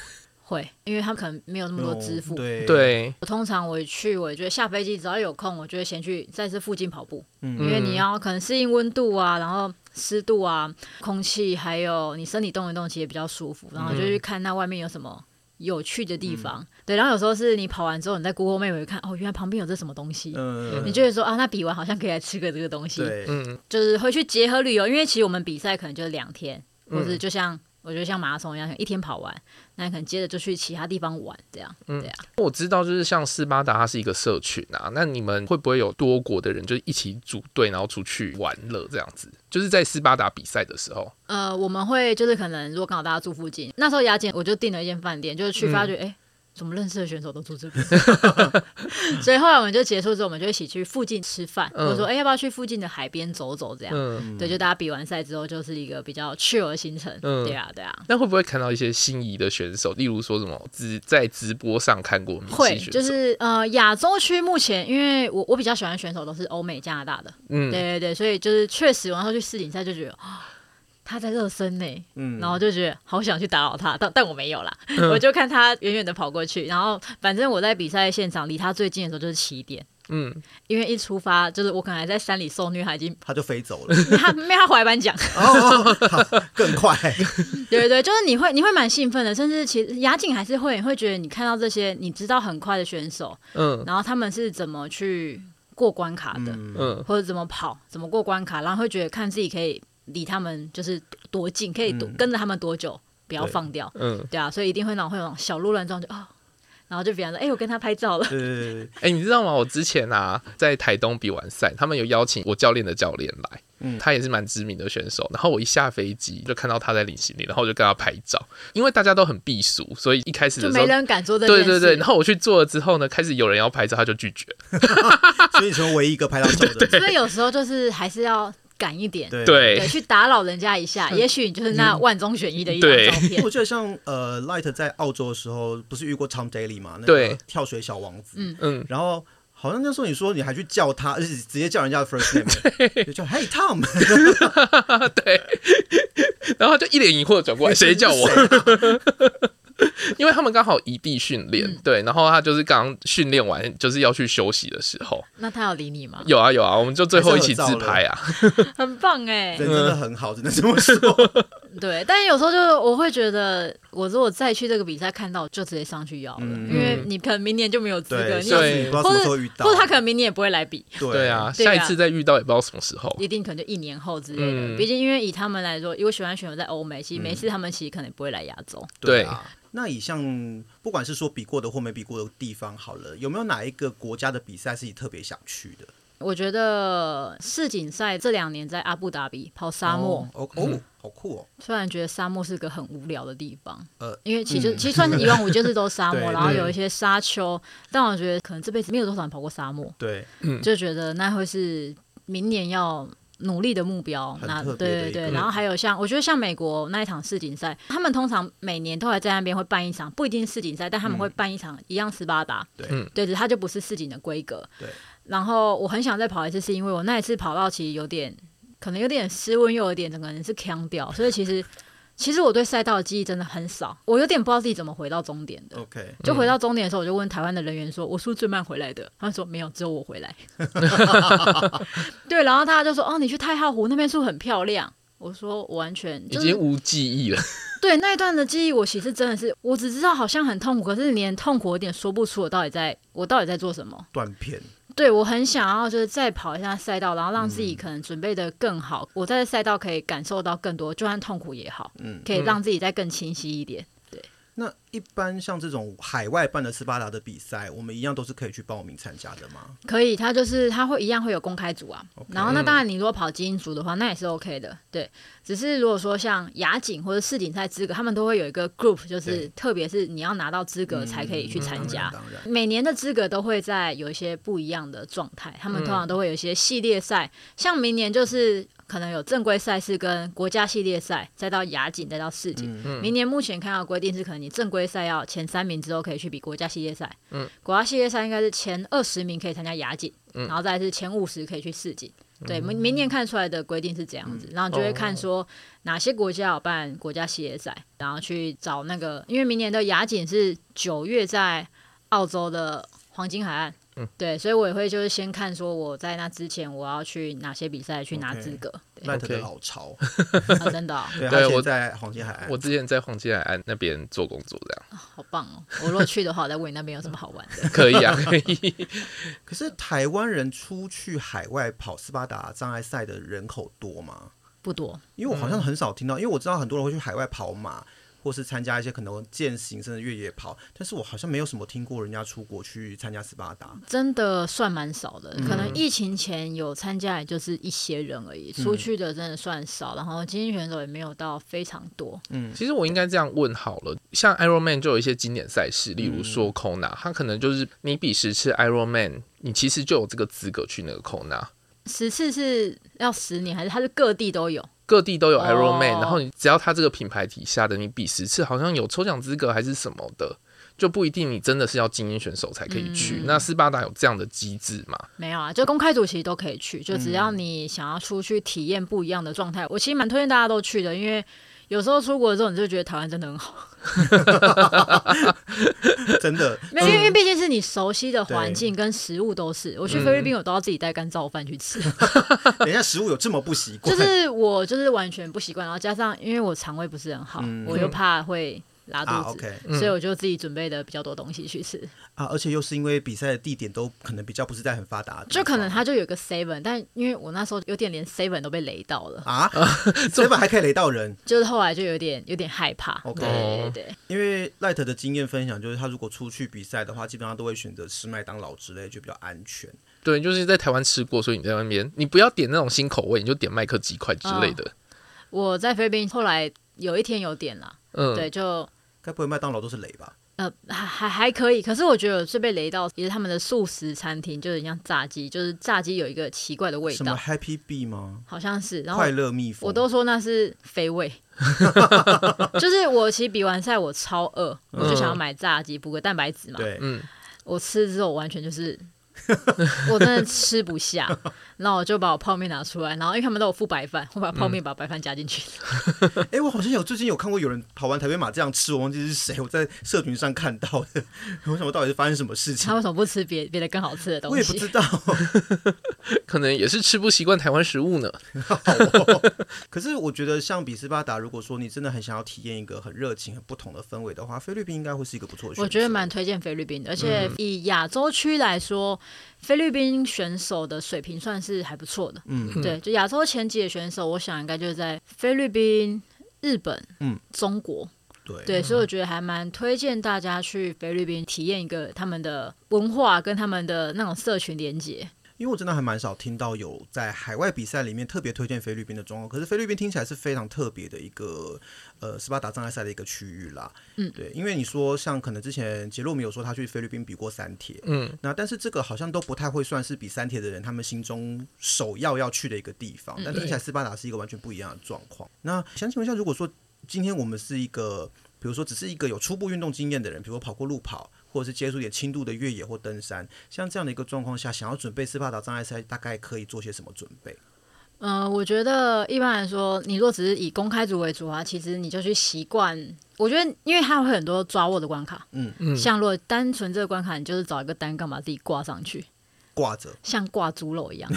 会，因为他们可能没有那么多支付。
对，
对
我通常我去，我觉得下飞机只要有空，我就会先去在这附近跑步。嗯，因为你要可能适应温度啊，然后湿度啊，空气，还有你身体动一动，其实也比较舒服。然后就去看那外面有什么有趣的地方。嗯、对，然后有时候是你跑完之后，你在 Google Map 看，哦，原来旁边有这什么东西。嗯，你就会说啊，那比完好像可以来吃个这个东西。嗯，就是会去结合旅游，因为其实我们比赛可能就是两天，或是就像。我觉得像马拉松一样，一天跑完，那你可能接着就去其他地方玩，这样，嗯、对啊。
我知道，就是像斯巴达，它是一个社群啊。那你们会不会有多国的人，就一起组队，然后出去玩乐这样子？就是在斯巴达比赛的时候。
呃，我们会就是可能如果刚好大家住附近，那时候雅典我就订了一间饭店，就是去发觉，哎、嗯。怎么认识的选手都住这边，*laughs* 所以后来我们就结束之后，我们就一起去附近吃饭，嗯、或者说，哎，要不要去附近的海边走走？这样，嗯、对，就大家比完赛之后，就是一个比较 chill 的行程。嗯、对啊，对啊。
那会不会看到一些心仪的选手？例如说什么只在直播上看过？
会，就是呃，亚洲区目前，因为我我比较喜欢选手都是欧美、加拿大的，嗯，对对对，所以就是确实，然后去世锦赛就觉得他在热身呢，嗯，然后就觉得好想去打扰他，但但我没有啦，嗯、我就看他远远的跑过去，然后反正我在比赛现场离他最近的时候就是起点，嗯，因为一出发就是我可能还在山里受虐，他已经
他就飞走了，
他没他怀板奖，
哦，更快，
对对对，就是你会你会蛮兴奋的，甚至其实雅锦还是会会觉得你看到这些你知道很快的选手，嗯，然后他们是怎么去过关卡的，嗯，或者怎么跑怎么过关卡，然后会觉得看自己可以。离他们就是多近，可以多跟着他们多久，嗯、不要放掉。嗯，对啊，所以一定会那种会有那种小鹿乱撞，就啊、哦，然后就比方说，哎、欸，我跟他拍照了。对对
对。*laughs* 哎、欸，你知道吗？我之前啊，在台东比完赛，他们有邀请我教练的教练来，嗯，他也是蛮知名的选手。然后我一下飞机就看到他在领行李，然后我就跟他拍照。因为大家都很避俗，所以一开始的时候
就没人敢做这
件事。对对对。然后我去做了之后呢，开始有人要拍照，他就拒绝。*laughs* *laughs*
所以说，唯一一个拍到照的。
所以有时候就是还是要。赶一点，
对。
对，
去打扰人家一下，也许你就是那万中选一的一张照片。
我记得像呃，Light 在澳洲的时候，不是遇过 Tom Daley 嘛？那个跳水小王子，嗯。嗯，然后好像那时候你说你还去叫他，而且直接叫人家的 first name，就叫 Hey Tom，*laughs*
对，然后就一脸疑惑的转过来，*laughs* 谁叫我？因为他们刚好异地训练，嗯、对，然后他就是刚训练完，就是要去休息的时候。
那他有理你吗？
有啊有啊，我们就最后一起自拍啊，*laughs*
很棒哎，
人真的很好，只能这么说。*laughs*
对，但有时候就是我会觉得，我如果再去这个比赛看到，就直接上去要了，嗯、因为你可能明年就没有资格，
对，
你
或者
或者他可能明年也不会来比。
对啊，下一次再遇到也不知道什么时候，
一定可能就一年后之类的。嗯、毕竟因为以他们来说，因为喜欢选手在欧美，其实每次他们其实可能也不会来亚洲。
对啊。
那以像不管是说比过的或没比过的地方好了，有没有哪一个国家的比赛是你特别想去的？
我觉得世锦赛这两年在阿布达比跑沙漠，
哦，哦，好酷哦！
虽然觉得沙漠是个很无聊的地方，呃，因为其实、嗯、其实算是一万五就是都沙 *laughs* 漠，然后有一些沙丘，但我觉得可能这辈子没有多少人跑过沙漠，
对，
就觉得那会是明年要。努力的目标，那对对对，然后还有像我觉得像美国那一场世锦赛，他们通常每年都还在那边会办一场，不一定是世锦赛，但他们会办一场一样斯巴达，对，对，对，它就不是世锦的规格。对，然后我很想再跑一次，是因为我那一次跑到其实有点，可能有点失温，又有点整个人是腔掉，所以其实。*laughs* 其实我对赛道的记忆真的很少，我有点不知道自己怎么回到终点的。
OK，
就回到终点的时候，我就问台湾的人员说：“我是不是最慢回来的？”他说：“没有，只有我回来。*laughs* ”对，然后他就说：“哦，你去太浩湖那边是不是很漂亮？”我说：“我完全、就是、
已经无记忆了。*laughs* ”
对，那一段的记忆，我其实真的是，我只知道好像很痛苦，可是连痛苦有点说不出我到底在，我到底在做什么。
断片。
对，我很想要就是再跑一下赛道，然后让自己可能准备的更好。嗯、我在赛道可以感受到更多，就算痛苦也好，嗯，可以让自己再更清晰一点。对，
那一般像这种海外办的斯巴达的比赛，我们一样都是可以去报名参加的吗？
可以，他就是他会一样会有公开组啊。Okay, 然后那当然，你如果跑精英组的话，那也是 OK 的。对。只是如果说像亚锦或者世锦赛资格，他们都会有一个 group，就是特别是你要拿到资格才可以去参加。每年的资格都会在有一些不一样的状态，他们通常都会有一些系列赛，像明年就是可能有正规赛事跟国家系列赛，再到亚锦，再到世锦。明年目前看到规定是，可能你正规赛要前三名之后可以去比国家系列赛，国家系列赛应该是前二十名可以参加亚锦，然后再是前五十可以去世锦。对，明明年看出来的规定是这样子，然后就会看说哪些国家有办国家系列赛，然后去找那个，因为明年的亚锦是九月在澳洲的黄金海岸。嗯，对，所以我也会就是先看说我在那之前我要去哪些比赛去拿资格。
赖特的老巢，*laughs*
真的。
对，我在黄金海岸，
我之前在黄金海岸那边做工作，这样。
好棒哦！我如果去的话，我再问你那边有什么好玩的。*laughs*
可以啊，可以。*laughs*
可是台湾人出去海外跑斯巴达障碍赛的人口多吗？
不多，
因为我好像很少听到，因为我知道很多人会去海外跑马。或是参加一些可能健行甚至越野跑，但是我好像没有什么听过人家出国去参加斯巴达，
真的算蛮少的。嗯、可能疫情前有参加，也就是一些人而已，出去的真的算少。嗯、然后精英选手也没有到非常多。
嗯，其实我应该这样问好了，像 Ironman 就有一些经典赛事，例如说 Kona，他可能就是你比十次 Ironman，你其实就有这个资格去那个 Kona。
十次是要十年，还是它是各地都有？
各地都有 Ironman，、oh. 然后你只要他这个品牌底下的，你比十次好像有抽奖资格还是什么的，就不一定你真的是要精英选手才可以去。嗯、那斯巴达有这样的机制吗？
没有啊，就公开组其实都可以去，就只要你想要出去体验不一样的状态，嗯、我其实蛮推荐大家都去的，因为。有时候出国的时候，你就觉得台湾真的很好，*laughs*
真的。*laughs*
没有，因为毕竟是你熟悉的环境跟食物都是。我去菲律宾，我都要自己带干燥饭去吃。*laughs*
等一下，食物有这么不习惯？
就是我就是完全不习惯，然后加上因为我肠胃不是很好，我又怕会。拉肚子，啊 okay 嗯、所以我就自己准备的比较多东西去吃
啊，而且又是因为比赛的地点都可能比较不是在很发达，
就可能它就有个 seven，但因为我那时候有点连 seven 都被雷到了
啊，*laughs* seven 还可以雷到人，*laughs*
就是后来就有点有点害怕。OK，对，对对，
因为 Light 的经验分享就是他如果出去比赛的话，基本上都会选择吃麦当劳之类，就比较安全。
对，就是在台湾吃过，所以你在外面你不要点那种新口味，你就点麦克鸡块之类的。哦、我
在菲律宾后来有一天有点了，嗯，对，就。
该不会麦当劳都是雷吧？
呃，还还还可以，可是我觉得最被雷到也是他们的素食餐厅，就是像炸鸡，就是炸鸡有一个奇怪的味道。
什么 Happy Bee 吗？
好像是，然后
快乐蜜蜂，
我都说那是肥味。*laughs* 就是我其实比完赛我超饿，我就想要买炸鸡补个蛋白质嘛。
对，嗯，
我吃之后完全就是。*laughs* 我真的吃不下，然后我就把我泡面拿出来，然后因为他们都有附白饭，我把泡面把白饭加进去。*laughs*
哎、欸，我好像有最近有看过有人跑完台北马这样吃，我忘记是谁，我在社群上看到的。*laughs* 我想我到底是发生什么事情？
他为什么不吃别别的更好吃的东西？
我也不知道，
可能也是吃不习惯台湾食物呢。
哦、可是我觉得像比斯巴达，如果说你真的很想要体验一个很热情、很不同的氛围的话，菲律宾应该会是一个不错的选择。
我觉得蛮推荐菲律宾的，而且以亚洲区来说。菲律宾选手的水平算是还不错的，嗯，对，就亚洲前几的选手，我想应该就是在菲律宾、日本、嗯，中国，对，对，所以我觉得还蛮推荐大家去菲律宾体验一个他们的文化跟他们的那种社群连接。
因为我真的还蛮少听到有在海外比赛里面特别推荐菲律宾的状况，可是菲律宾听起来是非常特别的一个呃斯巴达障碍赛的一个区域啦。嗯，对，因为你说像可能之前杰洛米有说他去菲律宾比过三铁，嗯，那但是这个好像都不太会算是比三铁的人他们心中首要要去的一个地方，但听起来斯巴达是一个完全不一样的状况。那想请问一下，如果说今天我们是一个，比如说只是一个有初步运动经验的人，比如说跑过路跑。或者是接触点轻度的越野或登山，像这样的一个状况下，想要准备斯巴达障碍赛，大概可以做些什么准备？
嗯、呃，我觉得一般来说，你若只是以公开组为主啊，其实你就去习惯。我觉得，因为它会很多抓握的关卡，嗯嗯，像如果单纯这个关卡，你就是找一个单杠把自己挂上去。
挂着，
像挂猪肉一样，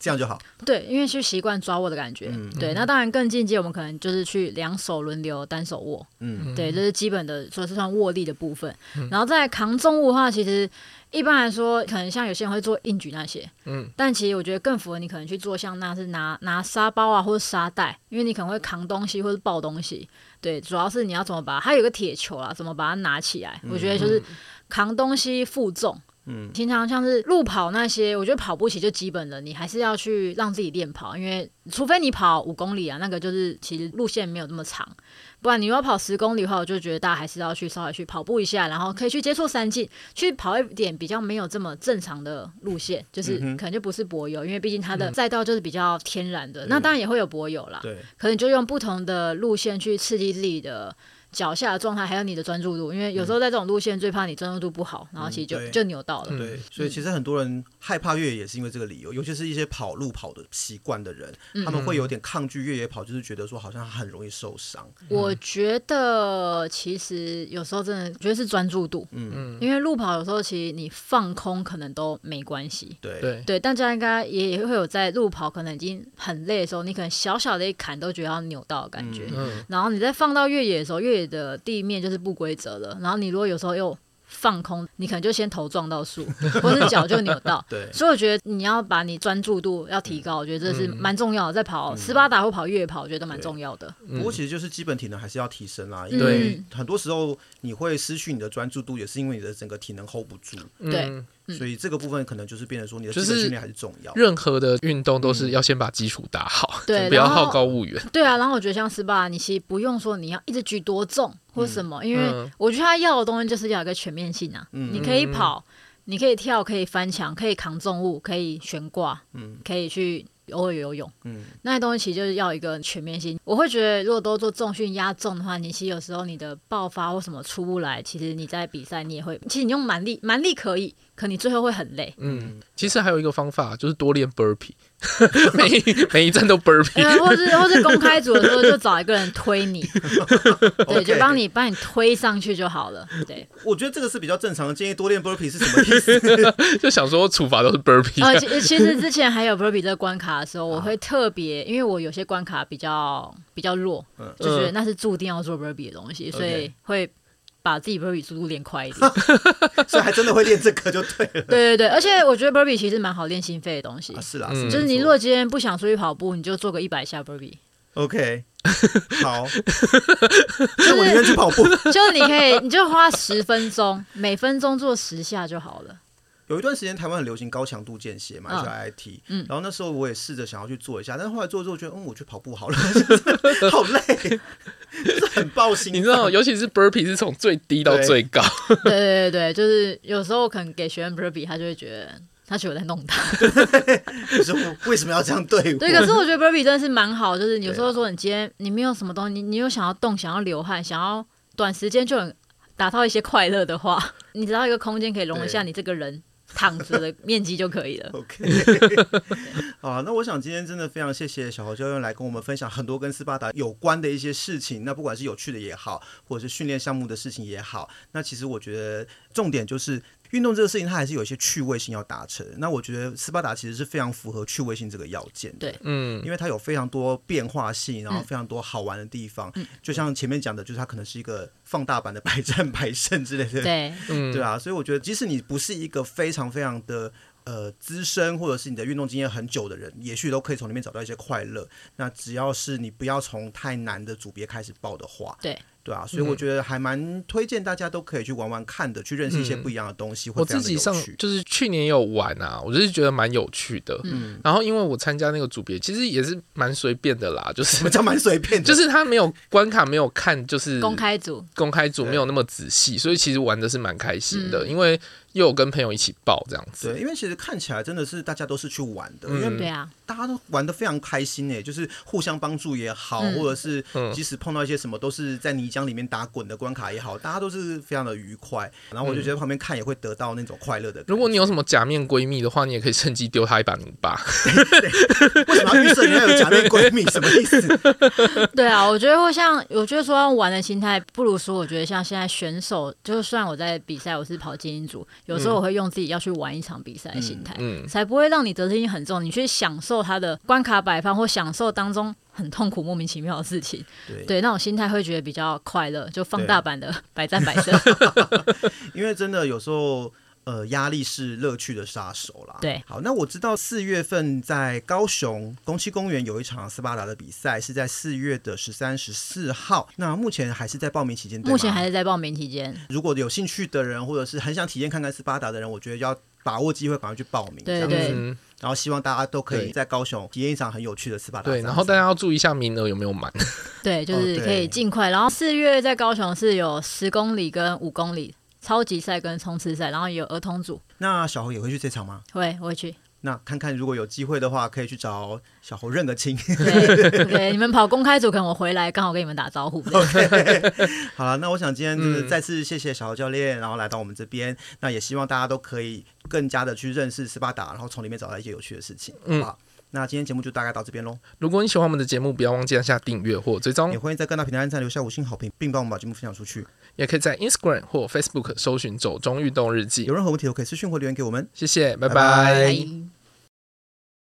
这样就好。*laughs*
对，因为去习惯抓握的感觉。嗯、对，那当然更进阶，我们可能就是去两手轮流单手握。嗯，对，这是基本的，说是算握力的部分。嗯、然后在扛重物的话，其实一般来说，可能像有些人会做硬举那些。嗯，但其实我觉得更符合你可能去做像那是拿拿沙包啊，或者沙袋，因为你可能会扛东西或者抱东西。对，主要是你要怎么把它有个铁球啊，怎么把它拿起来？嗯、我觉得就是扛东西负重。嗯，平常像是路跑那些，我觉得跑步其实就基本的，你还是要去让自己练跑，因为 *laughs* 除非你跑五公里啊，那个就是其实路线没有那么长，不然你要跑十公里的话，我就觉得大家还是要去稍微去跑步一下，然后可以去接触山径，去跑一点比较没有这么正常的路线，就是可能就不是柏油，因为毕竟它的赛道就是比较天然的，那当然也会有柏油啦，对，可能就用不同的路线去刺激自己的。脚下的状态，还有你的专注度，因为有时候在这种路线最怕你专注度不好，然后其实就就扭到了。
对，所以其实很多人害怕越野也是因为这个理由，尤其是一些跑路跑的习惯的人，他们会有点抗拒越野跑，就是觉得说好像很容易受伤。
我觉得其实有时候真的觉得是专注度，嗯。嗯，因为路跑有时候其实你放空可能都没关系。
对。
对。对，大家应该也也会有在路跑可能已经很累的时候，你可能小小的一砍都觉得要扭到的感觉，嗯。然后你再放到越野的时候，越野的地面就是不规则的，然后你如果有时候又放空，你可能就先头撞到树，*laughs* 或是脚就扭到。*laughs* 对，所以我觉得你要把你专注度要提高，嗯、我觉得这是蛮重要的。在跑斯巴达或跑越野跑，我觉得都蛮重要的。
不过其实就是基本体能还是要提升啦，因为很多时候你会失去你的专注度，也是因为你的整个体能 hold 不住。
对。
嗯所以这个部分可能就是变成说，你的基本训练还是重要。
任何的运动都是要先把基础打好，对，不要好高骛远。
对啊，然后我觉得像斯巴达，你其实不用说你要一直举多重或什么，因为我觉得他要的东西就是要一个全面性啊。你可以跑，你可以跳，可以翻墙，可以扛重物，可以悬挂，嗯，可以去。偶尔游泳，嗯，那些东西其实就是要一个全面性。我会觉得，如果都做重训压重的话，你其实有时候你的爆发或什么出不来，其实你在比赛你也会，其实你用蛮力蛮力可以，可你最后会很累。
嗯，其实还有一个方法就是多练 burpee。*laughs* 每一每一站都 burpee，
或是或是公开组的时候就找一个人推你，*laughs* 对，就帮你帮你推上去就好了。对，
我觉得这个是比较正常的建议。多练 burpee 是什么意思？*laughs*
就想说处罚都是 burpee。
呃，其其实之前还有 burpee 这个关卡的时候，我会特别，因为我有些关卡比较比较弱，就是那是注定要做 burpee 的东西，所以会。把自己 burpee 速度练快一点，*laughs*
所以还真的会练这个就对了。
对 *laughs* 对对，而且我觉得 burpee 其实蛮好练心肺的东西。
啊是啦，
就是你如果今天不想出去跑步，你就做个一百下 burpee。
OK，*laughs* 好。就我宁愿去跑步。
就是你可以，你就花十分钟，每分钟做十下就好了。
有一段时间台湾很流行高强度间歇嘛，HIIT，
嗯，
然后那时候我也试着想要去做一下，但是后来做之后觉得，嗯，我去跑步好了，好累，就是很爆心。
你知道，尤其是 burpee 是从最低到最高，*laughs*
对对对对，就是有时候可能给学员 burpee，他就会觉得他觉得我在弄他，*laughs*
就是为什么要这样对我？
对，可是我觉得 burpee 真的是蛮好，就是有时候说你今天你没有什么东西，你你又想要动，想要流汗，想要短时间就能达到一些快乐的话，你只要一个空间可以容得下你这个人。躺着的面积就可以了。*laughs*
OK，*laughs* 好，那我想今天真的非常谢谢小侯教练来跟我们分享很多跟斯巴达有关的一些事情。那不管是有趣的也好，或者是训练项目的事情也好，那其实我觉得重点就是。运动这个事情，它还是有一些趣味性要达成。那我觉得斯巴达其实是非常符合趣味性这个要件的。
对，
嗯，
因为它有非常多变化性，然后非常多好玩的地方。嗯，就像前面讲的，就是它可能是一个放大版的百战百胜之类的。
对，
嗯，
对啊。所以我觉得，即使你不是一个非常非常的呃资深，或者是你的运动经验很久的人，也许都可以从里面找到一些快乐。那只要是你不要从太难的组别开始报的话，
对。
对啊，所以我觉得还蛮推荐大家都可以去玩玩看的，嗯、去认识一些不一样的东西。
我自己上就是去年有玩啊，我就是觉得蛮有趣的。嗯，然后因为我参加那个组别，其实也是蛮随便的啦，就是
什么叫蛮随便的？*laughs*
就是他没有关卡，没有看，就是
公开组，
公开组没有那么仔细，所以其实玩的是蛮开心的，嗯、因为。又有跟朋友一起报这样子，
对，因为其实看起来真的是大家都是去玩的，因为对啊，大家都玩的非常开心诶，就是互相帮助也好，或者是即使碰到一些什么都是在泥浆里面打滚的关卡也好，大家都是非常的愉快。然后我就觉得旁边看也会得到那种快乐的。
如果你有什么假面闺蜜的话，你也可以趁机丢她一把泥巴。*laughs*
为什么要预设你要有假面闺蜜？什么意思？*laughs*
对啊，我觉得会像，我觉得说玩的心态，不如说我觉得像现在选手，就算我在比赛，我是跑精英组。有时候我会用自己要去玩一场比赛的心态，才不会让你责任心很重。你去享受它的关卡摆放，或享受当中很痛苦、莫名其妙的事情，对，对那种心态会觉得比较快乐，就放大版的 *laughs* 百战百胜。*laughs*
因为真的有时候。呃，压力是乐趣的杀手啦。
对，
好，那我知道四月份在高雄宫崎公园有一场斯巴达的比赛，是在四月的十三、十四号。那目前还是在报名期间，
目前还是在报名期间。
如果有兴趣的人，或者是很想体验看看斯巴达的人，我觉得要把握机会，赶快去报名。
对对。
然后希望大家都可以在高雄体验一场很有趣的斯巴达。
对，然后大家要注意一下名额有没有满。
对，就是可以尽快。然后四月在高雄是有十公里跟五公里。超级赛跟冲刺赛，然后也有儿童组。
那小侯也会去这场吗？
会，我会去。
那看看如果有机会的话，可以去找小侯认个亲。
对，对，你们跑公开组，可能我回来刚好跟你们打招呼。*laughs*
Okay. 好了，那我想今天就是再次谢谢小侯教练，然后来到我们这边。那也希望大家都可以更加的去认识斯巴达，然后从里面找到一些有趣的事情，好不好？嗯那今天节目就大概到这边喽。
如果你喜欢我们的节目，不要忘记按下订阅或追踪。
也欢迎在各大平台按赞、留下五星好评，并帮我们把节目分享出去。
也可以在 Instagram 或 Facebook 搜寻“走中运动日记”。
有任何问题都可以私讯或留言给我们。
谢谢，拜拜。拜拜。